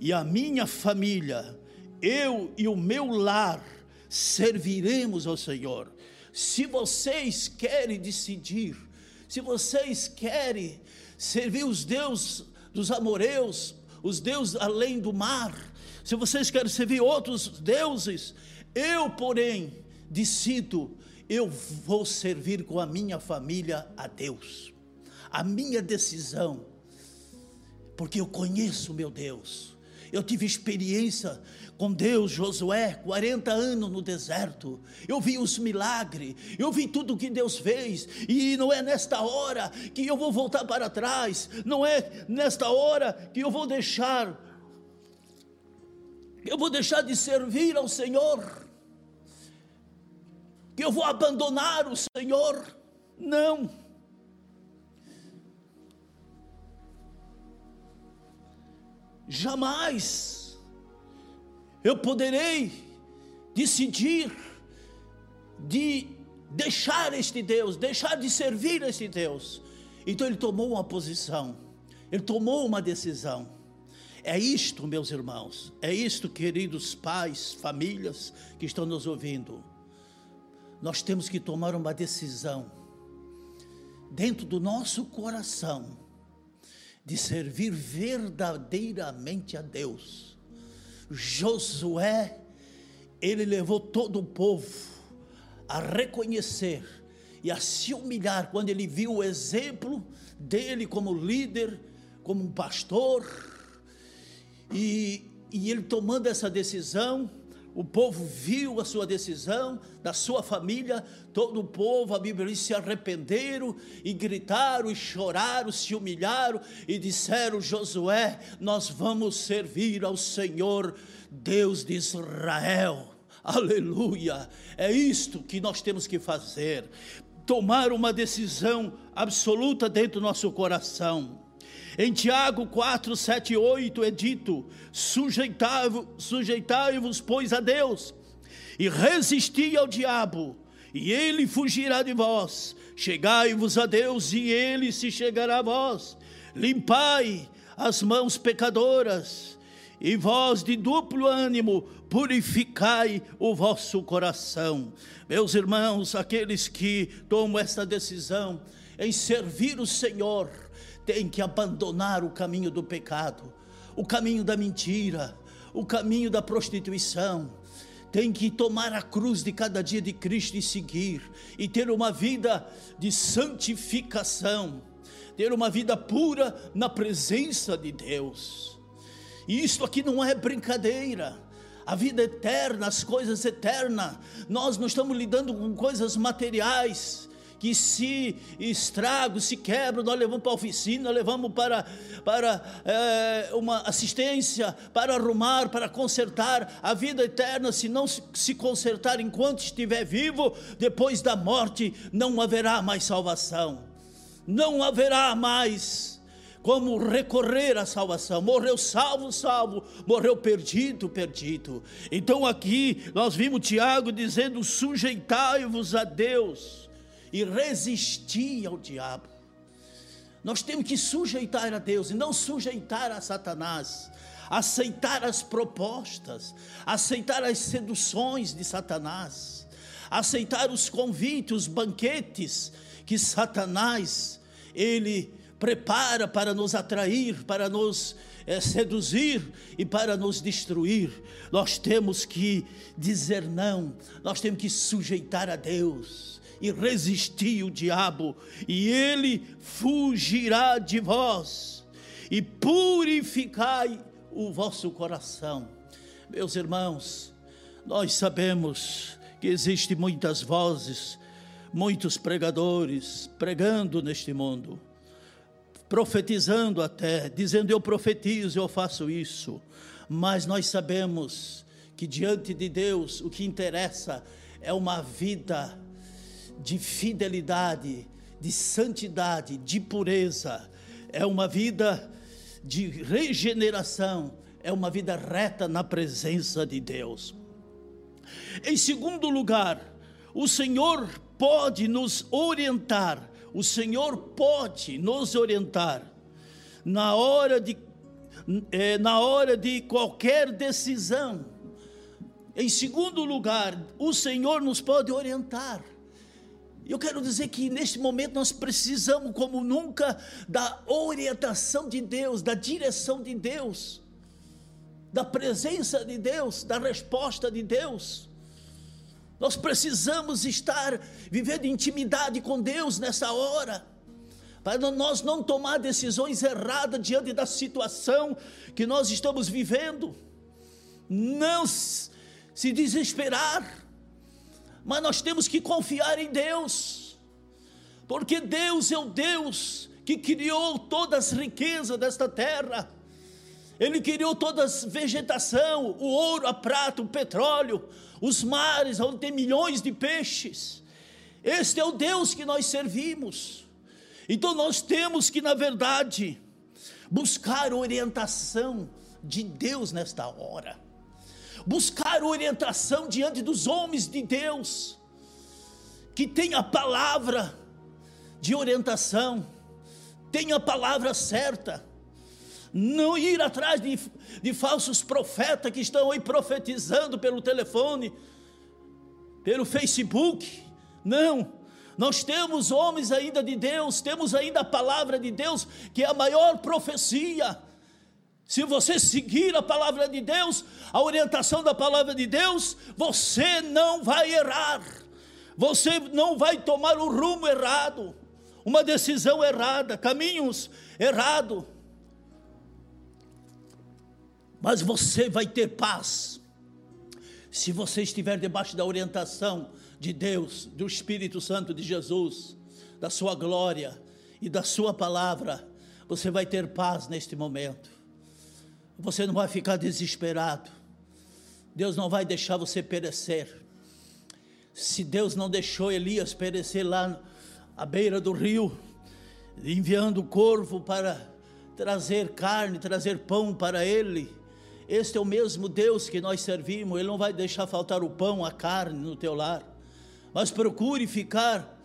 e a minha família, eu e o meu lar serviremos ao Senhor. Se vocês querem decidir, se vocês querem servir os deuses dos amoreus, os deuses além do mar, se vocês querem servir outros deuses, eu, porém, decido, eu vou servir com a minha família a Deus. A minha decisão, porque eu conheço meu Deus. Eu tive experiência com Deus, Josué, 40 anos no deserto. Eu vi os milagres, eu vi tudo que Deus fez, e não é nesta hora que eu vou voltar para trás, não é nesta hora que eu vou deixar eu vou deixar de servir ao Senhor, que eu vou abandonar o Senhor. Não. Jamais eu poderei decidir de deixar este Deus, deixar de servir este Deus. Então ele tomou uma posição, ele tomou uma decisão. É isto, meus irmãos, é isto, queridos pais, famílias que estão nos ouvindo. Nós temos que tomar uma decisão dentro do nosso coração de servir verdadeiramente a Deus. Josué, ele levou todo o povo a reconhecer e a se humilhar quando ele viu o exemplo dele como líder, como um pastor, e, e ele tomando essa decisão, o povo viu a sua decisão, da sua família, todo o povo, a Bíblia diz, se arrependeram e gritaram e choraram, se humilharam e disseram: Josué, nós vamos servir ao Senhor, Deus de Israel. Aleluia! É isto que nós temos que fazer. Tomar uma decisão absoluta dentro do nosso coração. Em Tiago 4, 7 e 8 é dito: sujeitai-vos, pois, a Deus, e resisti ao diabo, e ele fugirá de vós. Chegai-vos a Deus, e ele se chegará a vós. Limpai as mãos pecadoras, e vós de duplo ânimo, purificai o vosso coração. Meus irmãos, aqueles que tomam esta decisão em servir o Senhor, tem que abandonar o caminho do pecado, o caminho da mentira, o caminho da prostituição. Tem que tomar a cruz de cada dia de Cristo e seguir, e ter uma vida de santificação, ter uma vida pura na presença de Deus. E isto aqui não é brincadeira a vida eterna, as coisas eternas. Nós não estamos lidando com coisas materiais que se estragam, se quebram, nós levamos para a oficina, levamos para, para é, uma assistência, para arrumar, para consertar. A vida eterna, se não se consertar enquanto estiver vivo, depois da morte não haverá mais salvação, não haverá mais como recorrer à salvação. Morreu salvo, salvo, morreu perdido, perdido. Então aqui nós vimos Tiago dizendo: sujeitai-vos a Deus e resistir ao diabo. Nós temos que sujeitar a Deus e não sujeitar a Satanás. Aceitar as propostas, aceitar as seduções de Satanás, aceitar os convites, os banquetes que Satanás ele prepara para nos atrair, para nos é, seduzir e para nos destruir. Nós temos que dizer não, nós temos que sujeitar a Deus e resisti o diabo, e ele fugirá de vós, e purificai o vosso coração. Meus irmãos, nós sabemos que existem muitas vozes muitos pregadores pregando neste mundo, profetizando até, dizendo eu profetizo, eu faço isso, mas nós sabemos que diante de Deus o que interessa é uma vida de fidelidade, de santidade, de pureza, é uma vida de regeneração, é uma vida reta na presença de Deus. Em segundo lugar, o Senhor pode nos orientar, o Senhor pode nos orientar na hora de, é, na hora de qualquer decisão. Em segundo lugar, o Senhor nos pode orientar. Eu quero dizer que neste momento nós precisamos, como nunca, da orientação de Deus, da direção de Deus, da presença de Deus, da resposta de Deus. Nós precisamos estar vivendo intimidade com Deus nessa hora, para nós não tomar decisões erradas diante da situação que nós estamos vivendo, não se desesperar, mas nós temos que confiar em Deus, porque Deus é o Deus que criou todas as riquezas desta terra. Ele criou toda a vegetação, o ouro, a prata, o petróleo, os mares, onde tem milhões de peixes. Este é o Deus que nós servimos. Então nós temos que, na verdade, buscar orientação de Deus nesta hora buscar orientação diante dos homens de Deus, que tem a palavra de orientação, tem a palavra certa, não ir atrás de, de falsos profetas que estão aí profetizando pelo telefone, pelo Facebook, não, nós temos homens ainda de Deus, temos ainda a palavra de Deus, que é a maior profecia, se você seguir a palavra de Deus, a orientação da palavra de Deus, você não vai errar. Você não vai tomar o rumo errado, uma decisão errada, caminhos errados. Mas você vai ter paz. Se você estiver debaixo da orientação de Deus, do Espírito Santo de Jesus, da sua glória e da sua palavra, você vai ter paz neste momento. Você não vai ficar desesperado. Deus não vai deixar você perecer. Se Deus não deixou Elias perecer lá à beira do rio, enviando o corvo para trazer carne, trazer pão para ele, este é o mesmo Deus que nós servimos, Ele não vai deixar faltar o pão, a carne no teu lar. Mas procure ficar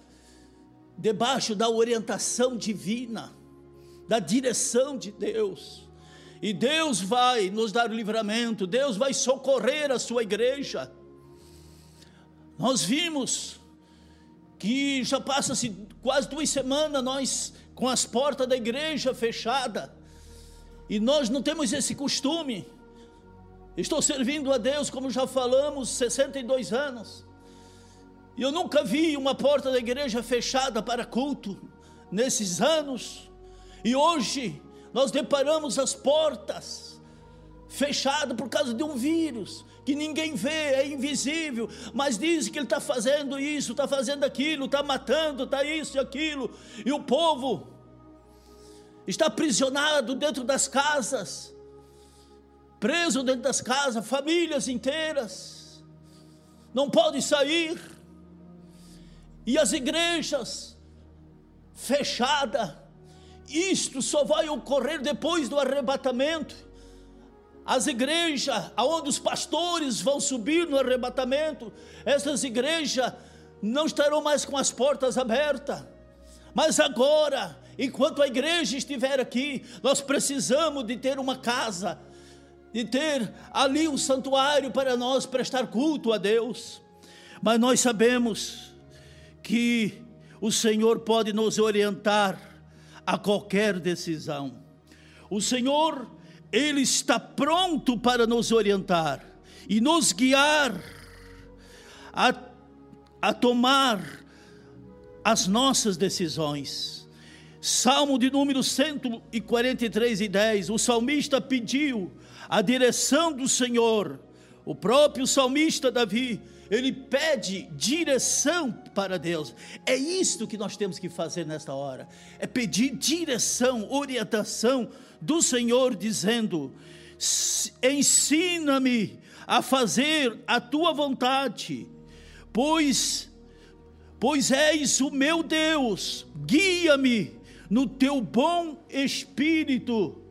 debaixo da orientação divina, da direção de Deus. E Deus vai nos dar o livramento, Deus vai socorrer a sua igreja. Nós vimos que já passa-se quase duas semanas nós com as portas da igreja fechada e nós não temos esse costume. Estou servindo a Deus, como já falamos, 62 anos. E eu nunca vi uma porta da igreja fechada para culto nesses anos. E hoje nós deparamos as portas fechadas por causa de um vírus que ninguém vê, é invisível, mas diz que ele está fazendo isso, está fazendo aquilo, está matando, está isso e aquilo, e o povo está aprisionado dentro das casas, preso dentro das casas, famílias inteiras, não pode sair, e as igrejas fechadas, isto só vai ocorrer depois do arrebatamento. As igrejas, aonde os pastores vão subir no arrebatamento, essas igrejas não estarão mais com as portas abertas. Mas agora, enquanto a igreja estiver aqui, nós precisamos de ter uma casa, de ter ali um santuário para nós prestar culto a Deus. Mas nós sabemos que o Senhor pode nos orientar a qualquer decisão. O Senhor, Ele está pronto para nos orientar e nos guiar a, a tomar as nossas decisões. Salmo de número 143 e 10, o salmista pediu a direção do Senhor. O próprio salmista Davi, ele pede direção para Deus. É isto que nós temos que fazer nesta hora. É pedir direção, orientação do Senhor, dizendo: ensina-me a fazer a tua vontade, pois pois és o meu Deus, guia-me no teu bom espírito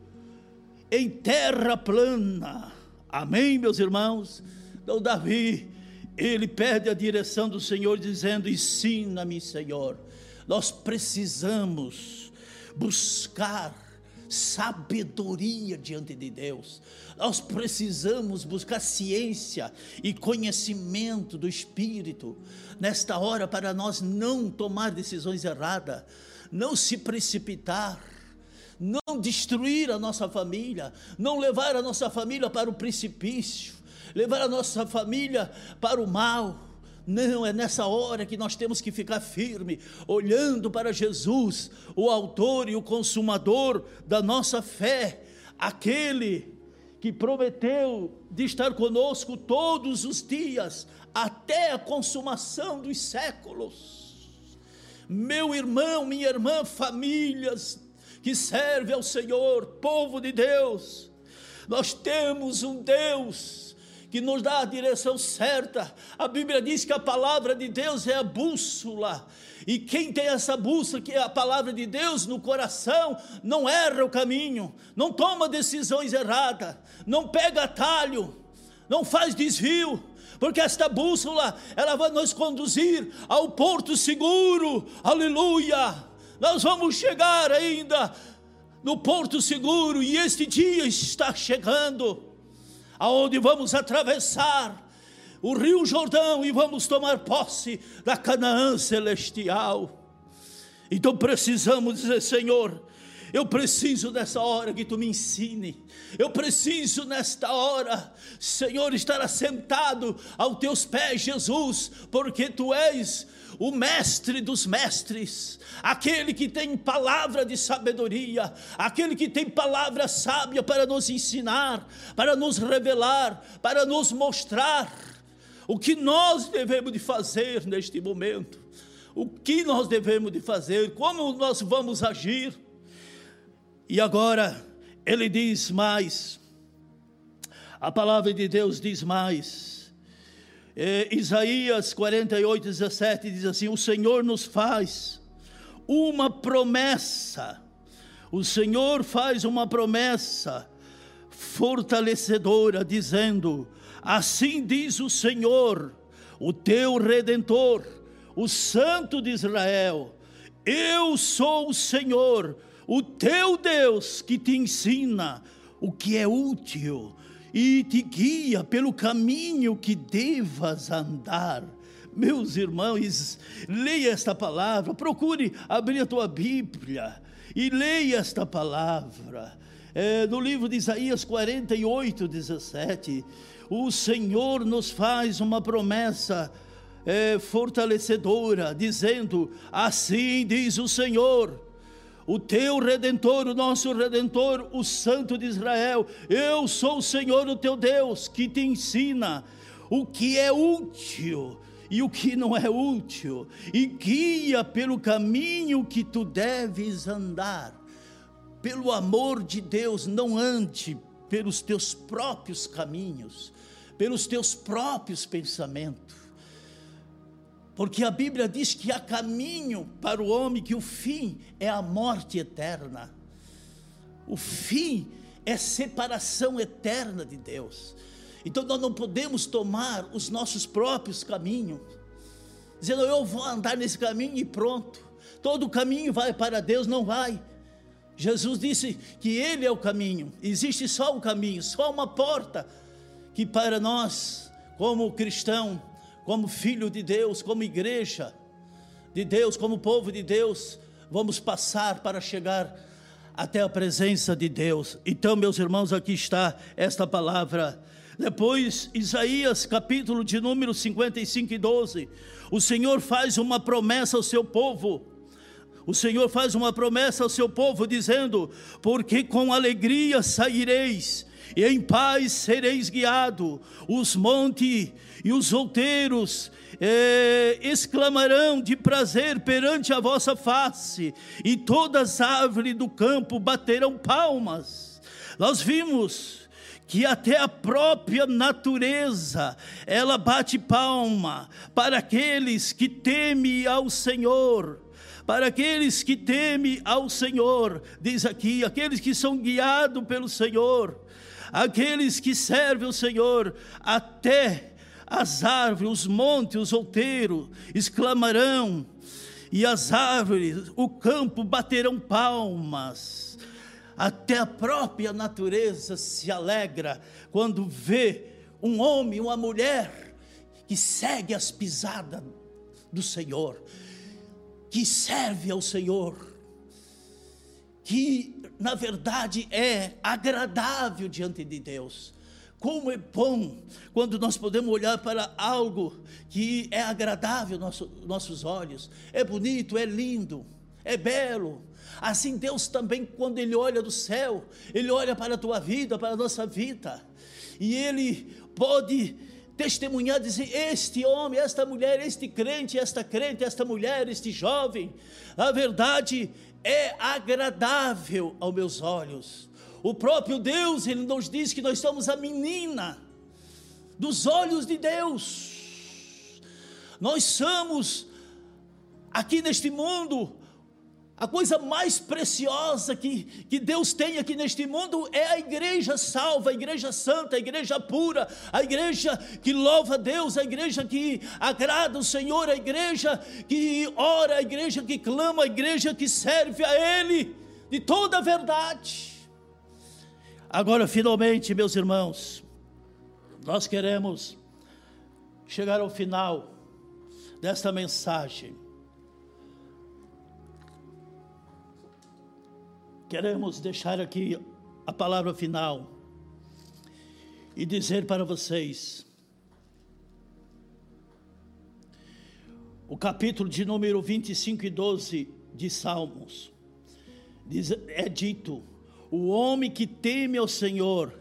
em terra plana. Amém, meus irmãos? Então, Davi, ele pede a direção do Senhor, dizendo: Ensina-me, Senhor. Nós precisamos buscar sabedoria diante de Deus. Nós precisamos buscar ciência e conhecimento do Espírito nesta hora para nós não tomar decisões erradas, não se precipitar, não destruir a nossa família, não levar a nossa família para o precipício, levar a nossa família para o mal não, é nessa hora que nós temos que ficar firme, olhando para Jesus, o autor e o consumador da nossa fé, aquele que prometeu de estar conosco todos os dias, até a consumação dos séculos. Meu irmão, minha irmã, famílias que servem ao Senhor, povo de Deus, nós temos um Deus que nos dá a direção certa. A Bíblia diz que a palavra de Deus é a bússola. E quem tem essa bússola, que é a palavra de Deus no coração, não erra o caminho, não toma decisões erradas, não pega atalho, não faz desvio, porque esta bússola, ela vai nos conduzir ao porto seguro. Aleluia! Nós vamos chegar ainda no porto seguro e este dia está chegando aonde vamos atravessar o Rio Jordão e vamos tomar posse da Canaã celestial. Então precisamos dizer, Senhor, eu preciso nessa hora que tu me ensine. Eu preciso nesta hora, Senhor, estar assentado aos teus pés, Jesus, porque tu és o mestre dos mestres, aquele que tem palavra de sabedoria, aquele que tem palavra sábia para nos ensinar, para nos revelar, para nos mostrar o que nós devemos de fazer neste momento, o que nós devemos de fazer, como nós vamos agir. E agora ele diz mais, a palavra de Deus diz mais, é, Isaías 48, 17 diz assim: O Senhor nos faz uma promessa, o Senhor faz uma promessa fortalecedora, dizendo: Assim diz o Senhor, o teu redentor, o Santo de Israel: Eu sou o Senhor, o teu Deus, que te ensina o que é útil e te guia pelo caminho que devas andar. Meus irmãos, leia esta palavra, procure abrir a tua Bíblia e leia esta palavra. É, no livro de Isaías 48, 17, o Senhor nos faz uma promessa é, fortalecedora, dizendo: Assim diz o Senhor o teu redentor, o nosso redentor, o Santo de Israel. Eu sou o Senhor, o teu Deus, que te ensina o que é útil e o que não é útil, e guia pelo caminho que tu deves andar. Pelo amor de Deus, não ande pelos teus próprios caminhos, pelos teus próprios pensamentos porque a Bíblia diz que há caminho para o homem, que o fim é a morte eterna. O fim é separação eterna de Deus. Então nós não podemos tomar os nossos próprios caminhos, dizendo eu vou andar nesse caminho e pronto. Todo caminho vai para Deus, não vai. Jesus disse que Ele é o caminho, existe só um caminho, só uma porta, que para nós, como cristão, como filho de Deus, como igreja de Deus, como povo de Deus, vamos passar para chegar até a presença de Deus. Então, meus irmãos, aqui está esta palavra. Depois, Isaías, capítulo de número 55 e 12. O Senhor faz uma promessa ao seu povo. O Senhor faz uma promessa ao seu povo, dizendo: Porque com alegria saireis e em paz sereis guiado. Os montes e os outeiros eh, exclamarão de prazer perante a vossa face, e todas as árvores do campo baterão palmas. Nós vimos que até a própria natureza ela bate palma para aqueles que temem ao Senhor. Para aqueles que temem ao Senhor, diz aqui, aqueles que são guiados pelo Senhor, aqueles que servem o Senhor, até as árvores, os montes, os outeiros exclamarão, e as árvores, o campo baterão palmas. Até a própria natureza se alegra quando vê um homem, uma mulher que segue as pisadas do Senhor, que serve ao Senhor, que na verdade é agradável diante de Deus. Como é bom quando nós podemos olhar para algo que é agradável aos nosso, nossos olhos, é bonito, é lindo, é belo. Assim Deus também, quando Ele olha do céu, Ele olha para a tua vida, para a nossa vida, e Ele pode testemunhar, dizer: Este homem, esta mulher, este crente, esta crente, esta mulher, este jovem, a verdade é agradável aos meus olhos. O próprio Deus, Ele nos diz que nós somos a menina dos olhos de Deus. Nós somos, aqui neste mundo, a coisa mais preciosa que, que Deus tem aqui neste mundo é a igreja salva, a igreja santa, a igreja pura, a igreja que louva Deus, a igreja que agrada o Senhor, a igreja que ora, a igreja que clama, a igreja que serve a Ele de toda a verdade. Agora, finalmente, meus irmãos, nós queremos chegar ao final desta mensagem. Queremos deixar aqui a palavra final e dizer para vocês: o capítulo de número 25 e 12 de Salmos, diz, é dito: o homem que teme ao Senhor,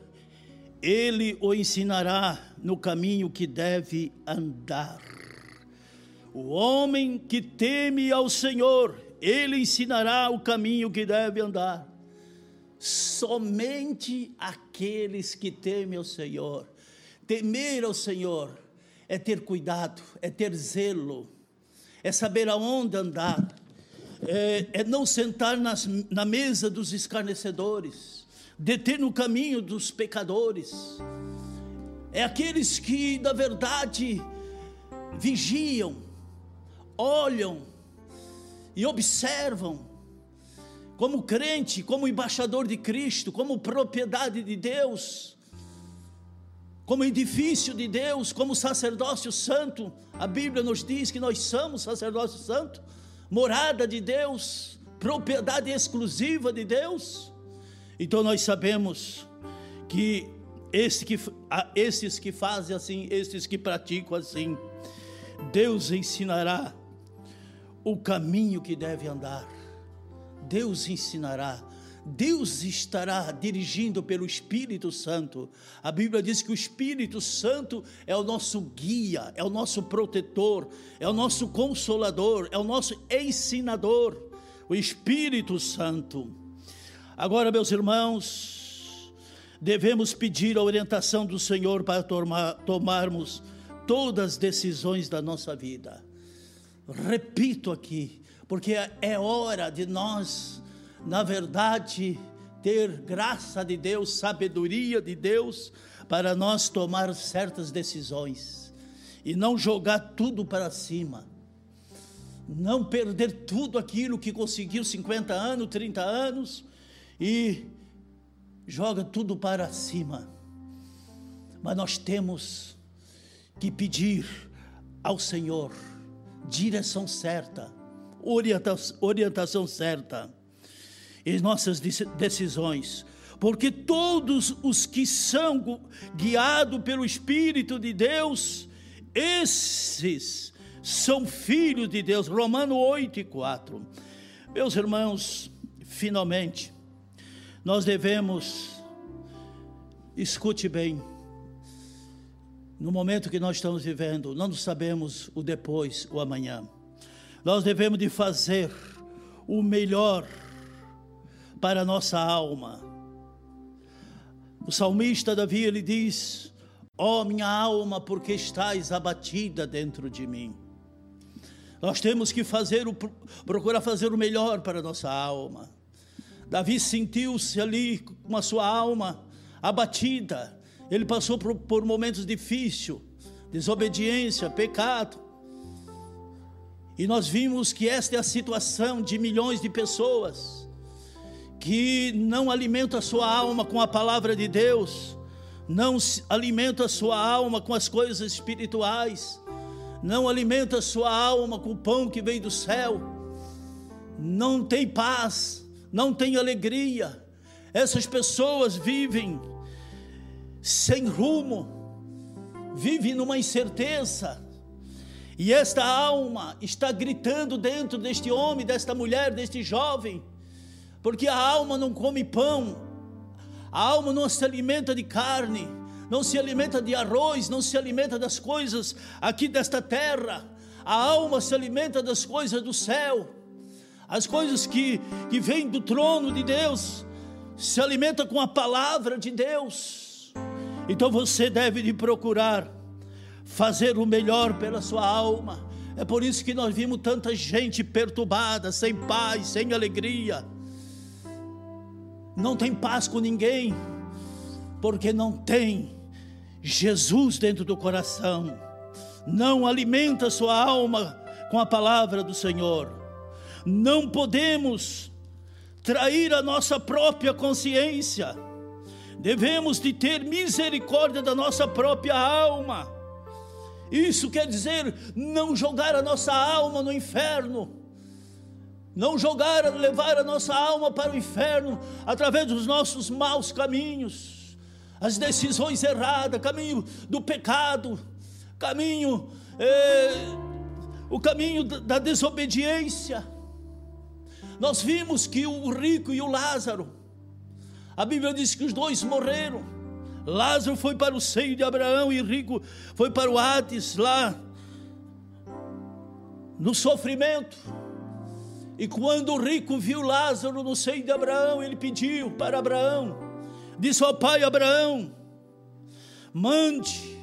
ele o ensinará no caminho que deve andar. O homem que teme ao Senhor, ele ensinará o caminho que deve andar. Somente aqueles que temem ao Senhor. Temer ao Senhor é ter cuidado, é ter zelo, é saber aonde andar, é, é não sentar nas, na mesa dos escarnecedores, deter no caminho dos pecadores, é aqueles que, na verdade, vigiam, olham e observam, como crente, como embaixador de Cristo, como propriedade de Deus, como edifício de Deus, como sacerdócio santo. A Bíblia nos diz que nós somos sacerdócio santo morada de Deus, propriedade exclusiva de Deus. Então nós sabemos que, esse que esses que fazem assim, esses que praticam assim, Deus ensinará o caminho que deve andar. Deus ensinará Deus estará dirigindo pelo Espírito Santo. A Bíblia diz que o Espírito Santo é o nosso guia, é o nosso protetor, é o nosso consolador, é o nosso ensinador, o Espírito Santo. Agora, meus irmãos, devemos pedir a orientação do Senhor para tomar, tomarmos todas as decisões da nossa vida. Repito aqui, porque é hora de nós na verdade, ter graça de Deus, sabedoria de Deus, para nós tomar certas decisões e não jogar tudo para cima, não perder tudo aquilo que conseguiu 50 anos, 30 anos e joga tudo para cima. Mas nós temos que pedir ao Senhor direção certa, orientação, certa em nossas decisões, porque todos os que são guiados pelo Espírito de Deus, esses são filhos de Deus. Romano 8 e 4. Meus irmãos, finalmente, nós devemos escute bem. No momento que nós estamos vivendo, não sabemos o depois, o amanhã. Nós devemos de fazer o melhor para a nossa alma. O salmista Davi ele diz: Ó oh, minha alma, porque estás abatida dentro de mim. Nós temos que fazer o, procurar fazer o melhor para a nossa alma. Davi sentiu-se ali com a sua alma abatida. Ele passou por, por momentos difíceis, desobediência, pecado. E nós vimos que esta é a situação de milhões de pessoas que não alimentam a sua alma com a palavra de Deus, não alimentam a sua alma com as coisas espirituais, não alimenta a sua alma com o pão que vem do céu, não tem paz, não tem alegria. Essas pessoas vivem sem rumo, vivem numa incerteza. E esta alma está gritando dentro deste homem, desta mulher, deste jovem, porque a alma não come pão, a alma não se alimenta de carne, não se alimenta de arroz, não se alimenta das coisas aqui desta terra. A alma se alimenta das coisas do céu, as coisas que, que vêm do trono de Deus, se alimenta com a palavra de Deus. Então você deve de procurar fazer o melhor pela sua alma. É por isso que nós vimos tanta gente perturbada, sem paz, sem alegria. Não tem paz com ninguém, porque não tem Jesus dentro do coração, não alimenta sua alma com a palavra do Senhor. Não podemos trair a nossa própria consciência. Devemos de ter misericórdia da nossa própria alma. Isso quer dizer não jogar a nossa alma no inferno. Não jogar, levar a nossa alma para o inferno através dos nossos maus caminhos as decisões erradas, caminho do pecado, caminho, é, o caminho da desobediência. Nós vimos que o rico e o Lázaro, a Bíblia diz que os dois morreram. Lázaro foi para o seio de Abraão e rico foi para o Hades, lá no sofrimento. E quando o rico viu Lázaro no seio de Abraão, ele pediu para Abraão: disse ao pai Abraão: mande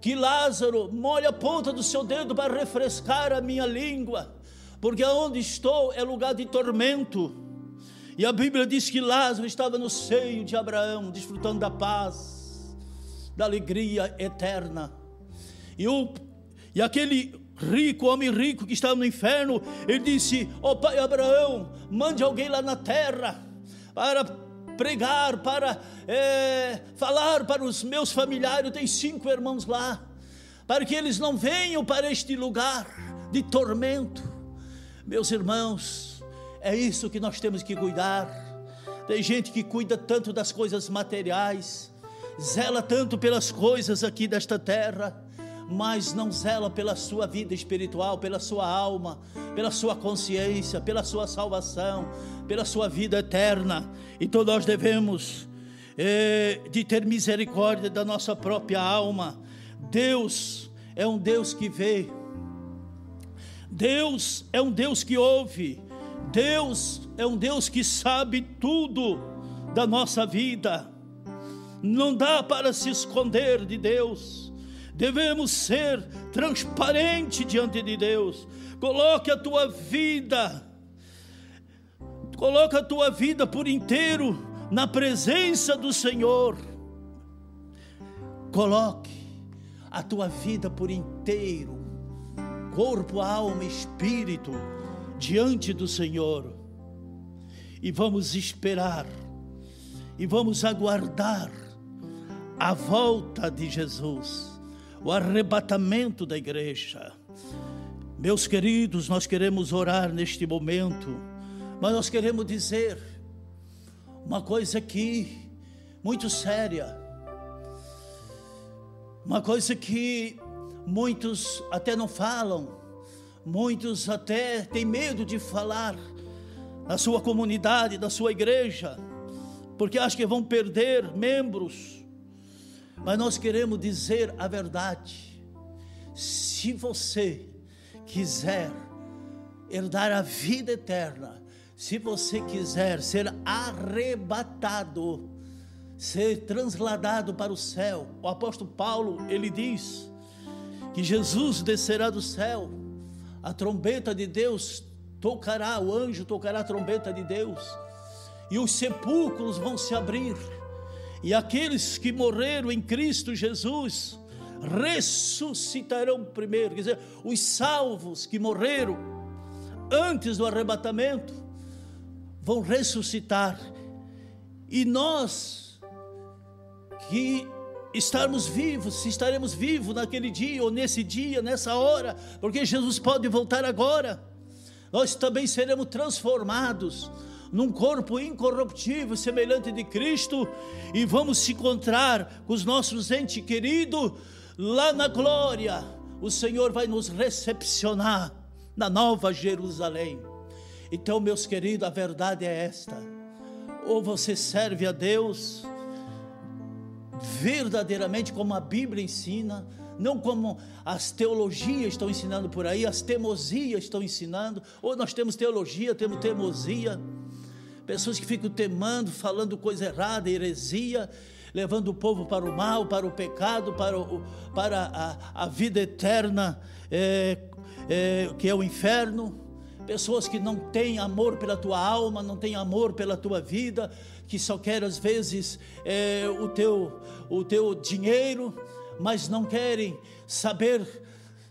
que Lázaro molhe a ponta do seu dedo para refrescar a minha língua, porque aonde estou é lugar de tormento. E a Bíblia diz que Lázaro estava no seio de Abraão, desfrutando da paz, da alegria eterna. E, o, e aquele rico, homem rico que estava no inferno, ele disse: Ó oh, pai Abraão, mande alguém lá na terra para pregar, para é, falar para os meus familiares. Eu tenho cinco irmãos lá, para que eles não venham para este lugar de tormento. Meus irmãos, é isso que nós temos que cuidar. Tem gente que cuida tanto das coisas materiais, zela tanto pelas coisas aqui desta terra, mas não zela pela sua vida espiritual, pela sua alma, pela sua consciência, pela sua salvação, pela sua vida eterna. Então nós devemos é, de ter misericórdia da nossa própria alma. Deus é um Deus que vê. Deus é um Deus que ouve. Deus é um Deus que sabe tudo da nossa vida. Não dá para se esconder de Deus. Devemos ser transparente diante de Deus. Coloque a tua vida Coloca a tua vida por inteiro na presença do Senhor. Coloque a tua vida por inteiro, corpo, alma espírito, diante do Senhor. E vamos esperar, e vamos aguardar a volta de Jesus, o arrebatamento da igreja. Meus queridos, nós queremos orar neste momento mas nós queremos dizer uma coisa aqui muito séria. Uma coisa que muitos até não falam, muitos até têm medo de falar na sua comunidade, na sua igreja, porque acham que vão perder membros. Mas nós queremos dizer a verdade. Se você quiser herdar a vida eterna, se você quiser ser arrebatado, ser transladado para o céu, o apóstolo Paulo, ele diz que Jesus descerá do céu, a trombeta de Deus tocará, o anjo tocará a trombeta de Deus, e os sepulcros vão se abrir, e aqueles que morreram em Cristo Jesus ressuscitarão primeiro, quer dizer, os salvos que morreram antes do arrebatamento vão ressuscitar, e nós que estarmos vivos, se estaremos vivos naquele dia ou nesse dia, nessa hora, porque Jesus pode voltar agora nós também seremos transformados num corpo incorruptível, semelhante de Cristo, e vamos se encontrar com os nossos entes queridos lá na glória. O Senhor vai nos recepcionar na nova Jerusalém. Então, meus queridos, a verdade é esta: ou você serve a Deus verdadeiramente como a Bíblia ensina, não como as teologias estão ensinando por aí, as teimosias estão ensinando, ou nós temos teologia, temos teimosia, pessoas que ficam temando, falando coisa errada, heresia, levando o povo para o mal, para o pecado, para, o, para a, a vida eterna, é, é, que é o inferno. Pessoas que não têm amor pela tua alma, não têm amor pela tua vida, que só querem às vezes é, o, teu, o teu dinheiro, mas não querem saber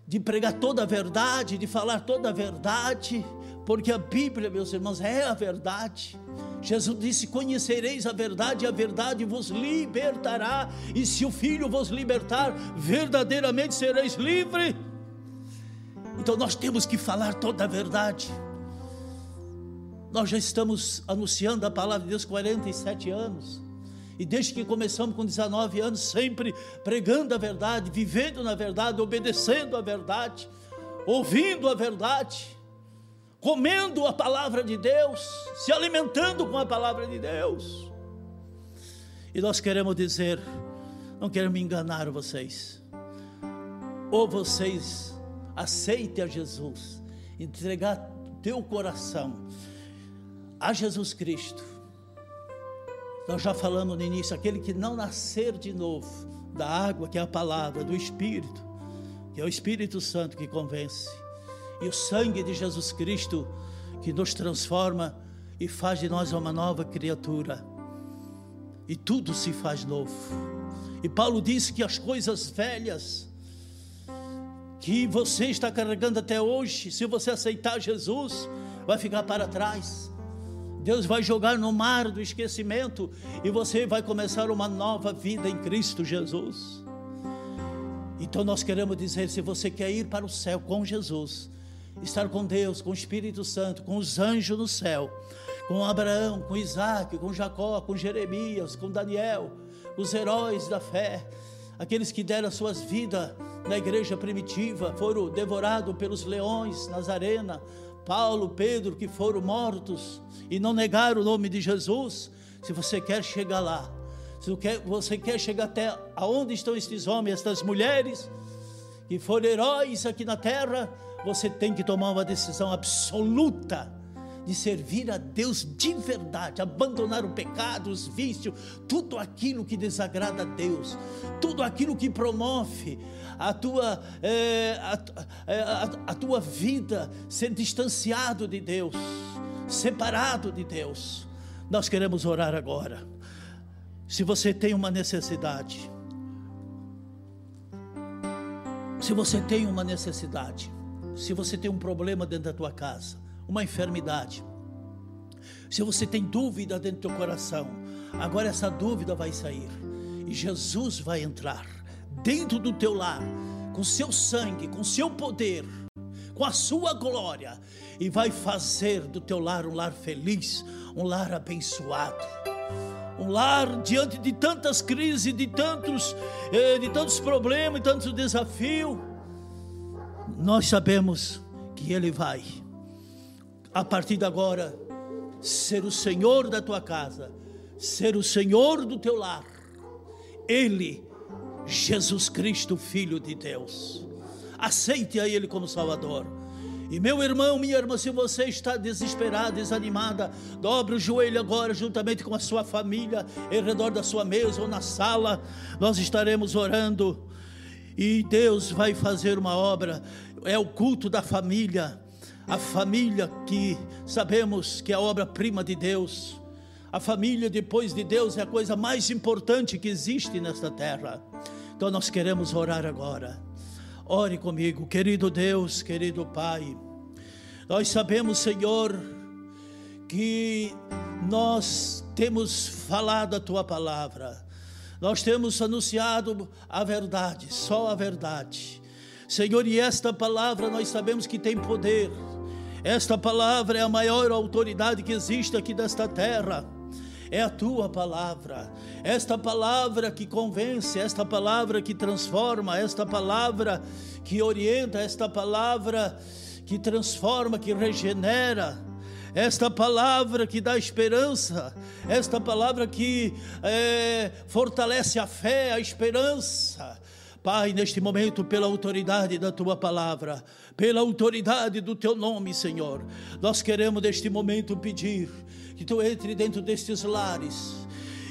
de pregar toda a verdade, de falar toda a verdade, porque a Bíblia, meus irmãos, é a verdade. Jesus disse: Conhecereis a verdade, e a verdade vos libertará, e se o Filho vos libertar, verdadeiramente sereis livres. Então nós temos que falar toda a verdade. Nós já estamos anunciando a palavra de Deus 47 anos. E desde que começamos com 19 anos, sempre pregando a verdade, vivendo na verdade, obedecendo a verdade, ouvindo a verdade, comendo a palavra de Deus, se alimentando com a palavra de Deus. E nós queremos dizer, não queremos enganar vocês. Ou vocês aceitem a Jesus, entregar teu coração a Jesus Cristo nós já falamos no início, aquele que não nascer de novo da água, que é a palavra, do Espírito, que é o Espírito Santo que convence, e o sangue de Jesus Cristo que nos transforma e faz de nós uma nova criatura. E tudo se faz novo. E Paulo disse que as coisas velhas que você está carregando até hoje, se você aceitar Jesus, vai ficar para trás. Deus vai jogar no mar do esquecimento e você vai começar uma nova vida em Cristo Jesus. Então nós queremos dizer: se você quer ir para o céu com Jesus, estar com Deus, com o Espírito Santo, com os anjos no céu, com Abraão, com Isaac, com Jacó, com Jeremias, com Daniel, os heróis da fé, aqueles que deram suas vidas na igreja primitiva, foram devorados pelos leões nas arenas, Paulo, Pedro, que foram mortos e não negaram o nome de Jesus, se você quer chegar lá, se você quer chegar até aonde estão estes homens, estas mulheres, que foram heróis aqui na terra, você tem que tomar uma decisão absoluta de servir a Deus de verdade, abandonar o pecado, os vícios, tudo aquilo que desagrada a Deus, tudo aquilo que promove a tua, é, a, é, a, a tua vida ser distanciado de Deus, separado de Deus. Nós queremos orar agora. Se você tem uma necessidade, se você tem uma necessidade, se você tem um problema dentro da tua casa, uma enfermidade. Se você tem dúvida dentro do teu coração, agora essa dúvida vai sair e Jesus vai entrar dentro do teu lar com seu sangue, com seu poder, com a sua glória e vai fazer do teu lar um lar feliz, um lar abençoado. Um lar diante de tantas crises, de tantos, eh, de tantos problemas, de tantos desafios, nós sabemos que Ele vai a partir de agora, ser o Senhor da tua casa, ser o Senhor do teu lar. Ele, Jesus Cristo, Filho de Deus. Aceite a Ele como Salvador. E meu irmão, minha irmã, se você está desesperada, desanimada, dobre o joelho agora, juntamente com a sua família, em redor da sua mesa ou na sala, nós estaremos orando. E Deus vai fazer uma obra, é o culto da família, a família que sabemos que é a obra-prima de Deus. A família depois de Deus é a coisa mais importante que existe nesta terra. Então nós queremos orar agora. Ore comigo, querido Deus, querido Pai. Nós sabemos, Senhor, que nós temos falado a tua palavra. Nós temos anunciado a verdade, só a verdade. Senhor, e esta palavra nós sabemos que tem poder. Esta palavra é a maior autoridade que existe aqui desta terra. É a tua palavra, esta palavra que convence, esta palavra que transforma, esta palavra que orienta, esta palavra que transforma, que regenera, esta palavra que dá esperança, esta palavra que é, fortalece a fé, a esperança. Pai, neste momento, pela autoridade da tua palavra, pela autoridade do teu nome, Senhor, nós queremos neste momento pedir que tu entre dentro destes lares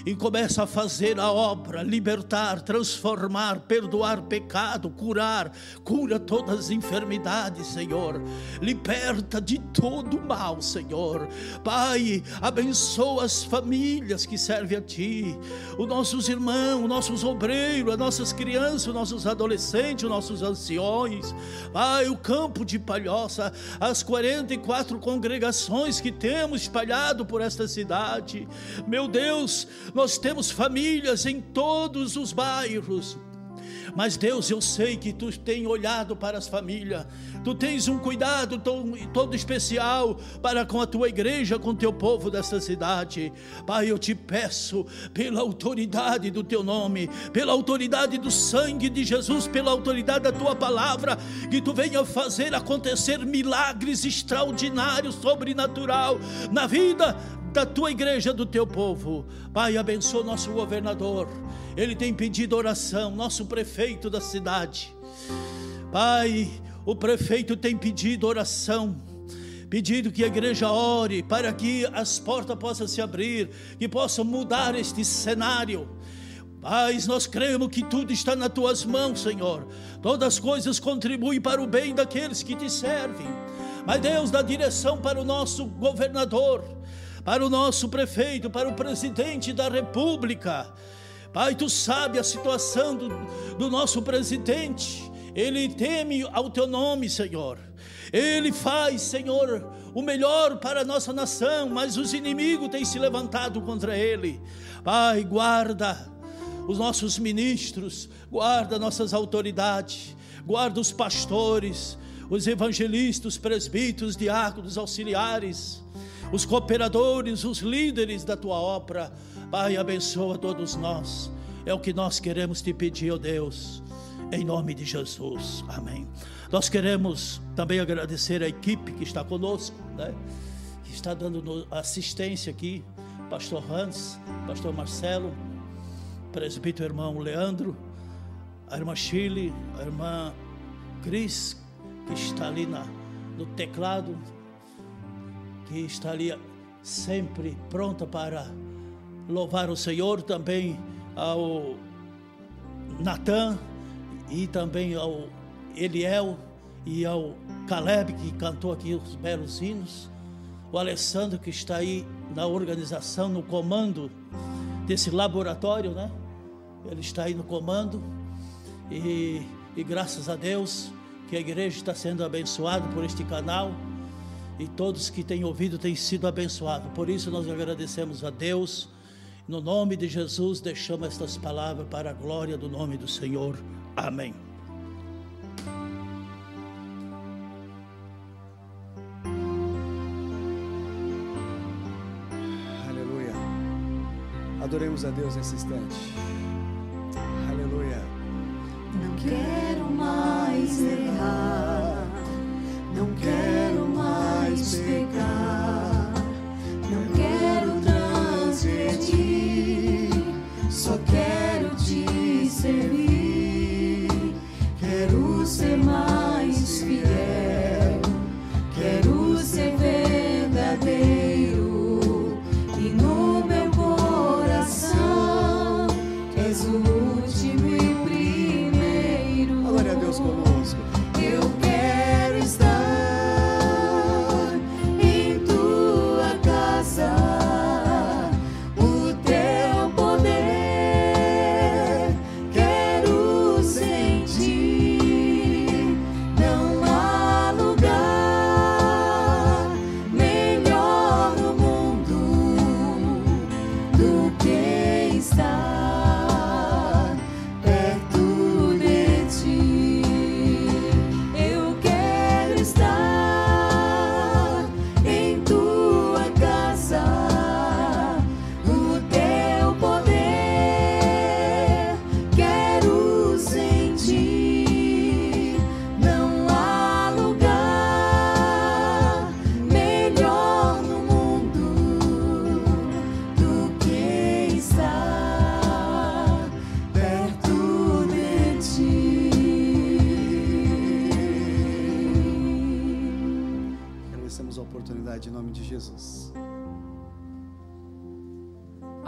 e começa a fazer a obra, libertar, transformar, perdoar pecado, curar, cura todas as enfermidades, Senhor. Liberta de todo mal, Senhor. Pai, abençoa as famílias que servem a Ti, os nossos irmãos, os nossos obreiros, as nossas crianças, os nossos adolescentes, os nossos anciões. Pai, o campo de Palhoça, as 44 congregações que temos espalhado por esta cidade. Meu Deus, nós temos famílias em todos os bairros. Mas Deus, eu sei que tu tem olhado para as famílias, tu tens um cuidado todo, especial para com a tua igreja, com o teu povo dessa cidade. Pai, eu te peço, pela autoridade do teu nome, pela autoridade do sangue de Jesus, pela autoridade da tua palavra, que tu venha fazer acontecer milagres extraordinários, sobrenatural na vida da tua igreja, do teu povo. Pai, abençoa nosso governador. Ele tem pedido oração, nosso prefeito da cidade. Pai, o prefeito tem pedido oração pedido que a igreja ore para que as portas possam se abrir, que possam mudar este cenário. Pai, nós cremos que tudo está nas tuas mãos, Senhor. Todas as coisas contribuem para o bem daqueles que te servem. Mas Deus dá direção para o nosso governador para o nosso prefeito, para o presidente da República. Pai, tu sabe a situação do, do nosso presidente. Ele teme ao teu nome, Senhor. Ele faz, Senhor, o melhor para a nossa nação, mas os inimigos têm se levantado contra ele. Pai, guarda os nossos ministros, guarda nossas autoridades, guarda os pastores, os evangelistas, os presbíteros, diáconos, auxiliares os cooperadores, os líderes da tua obra. Pai, abençoa todos nós. É o que nós queremos te pedir, ó oh Deus, em nome de Jesus. Amém. Nós queremos também agradecer a equipe que está conosco, né? que está dando assistência aqui, Pastor Hans, Pastor Marcelo, presbítero irmão Leandro, a irmã Chile, a irmã Cris, que está ali na, no teclado, que está ali sempre pronta para louvar o Senhor, também ao Natan e também ao Eliel e ao Caleb que cantou aqui os belos hinos, o Alessandro que está aí na organização, no comando desse laboratório, né? Ele está aí no comando e, e graças a Deus que a igreja está sendo abençoada por este canal e todos que têm ouvido têm sido abençoados. Por isso nós agradecemos a Deus. No nome de Jesus, deixamos estas palavras para a glória do nome do Senhor. Amém. Aleluia. Adoremos a Deus nesse instante. Aleluia. Não quero mais errar. Não quero see mais.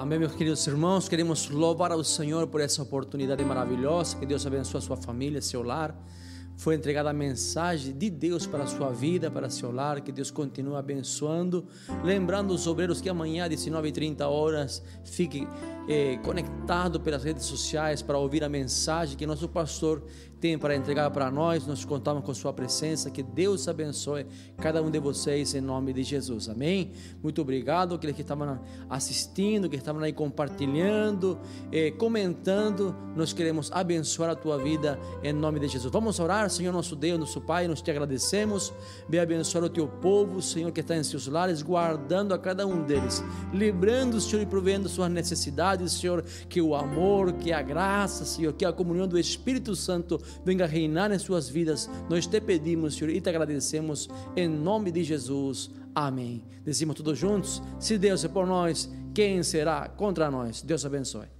Amém, meus queridos irmãos. Queremos louvar ao Senhor por essa oportunidade maravilhosa. Que Deus abençoe a sua família, seu lar. Foi entregada a mensagem de Deus para a sua vida, para seu lar. Que Deus continue abençoando. Lembrando os obreiros que amanhã, às 19h30 horas, fique eh, conectado pelas redes sociais para ouvir a mensagem que nosso pastor tem para entregar para nós. Nós contamos com sua presença. Que Deus abençoe cada um de vocês em nome de Jesus. Amém? Muito obrigado aqueles que estavam assistindo, que estavam aí compartilhando, eh, comentando. Nós queremos abençoar a tua vida em nome de Jesus. Vamos orar, Senhor nosso Deus, nosso Pai, nós te agradecemos. Vem abençoar o teu povo, Senhor, que está em seus lares, guardando a cada um deles, livrando, Senhor, e provendo suas necessidades, Senhor, que o amor, que a graça, Senhor, que a comunhão do Espírito Santo venha reinar em suas vidas. Nós te pedimos, Senhor, e te agradecemos em nome de Jesus. Amém. Decimos todos juntos: se Deus é por nós, quem será contra nós? Deus abençoe.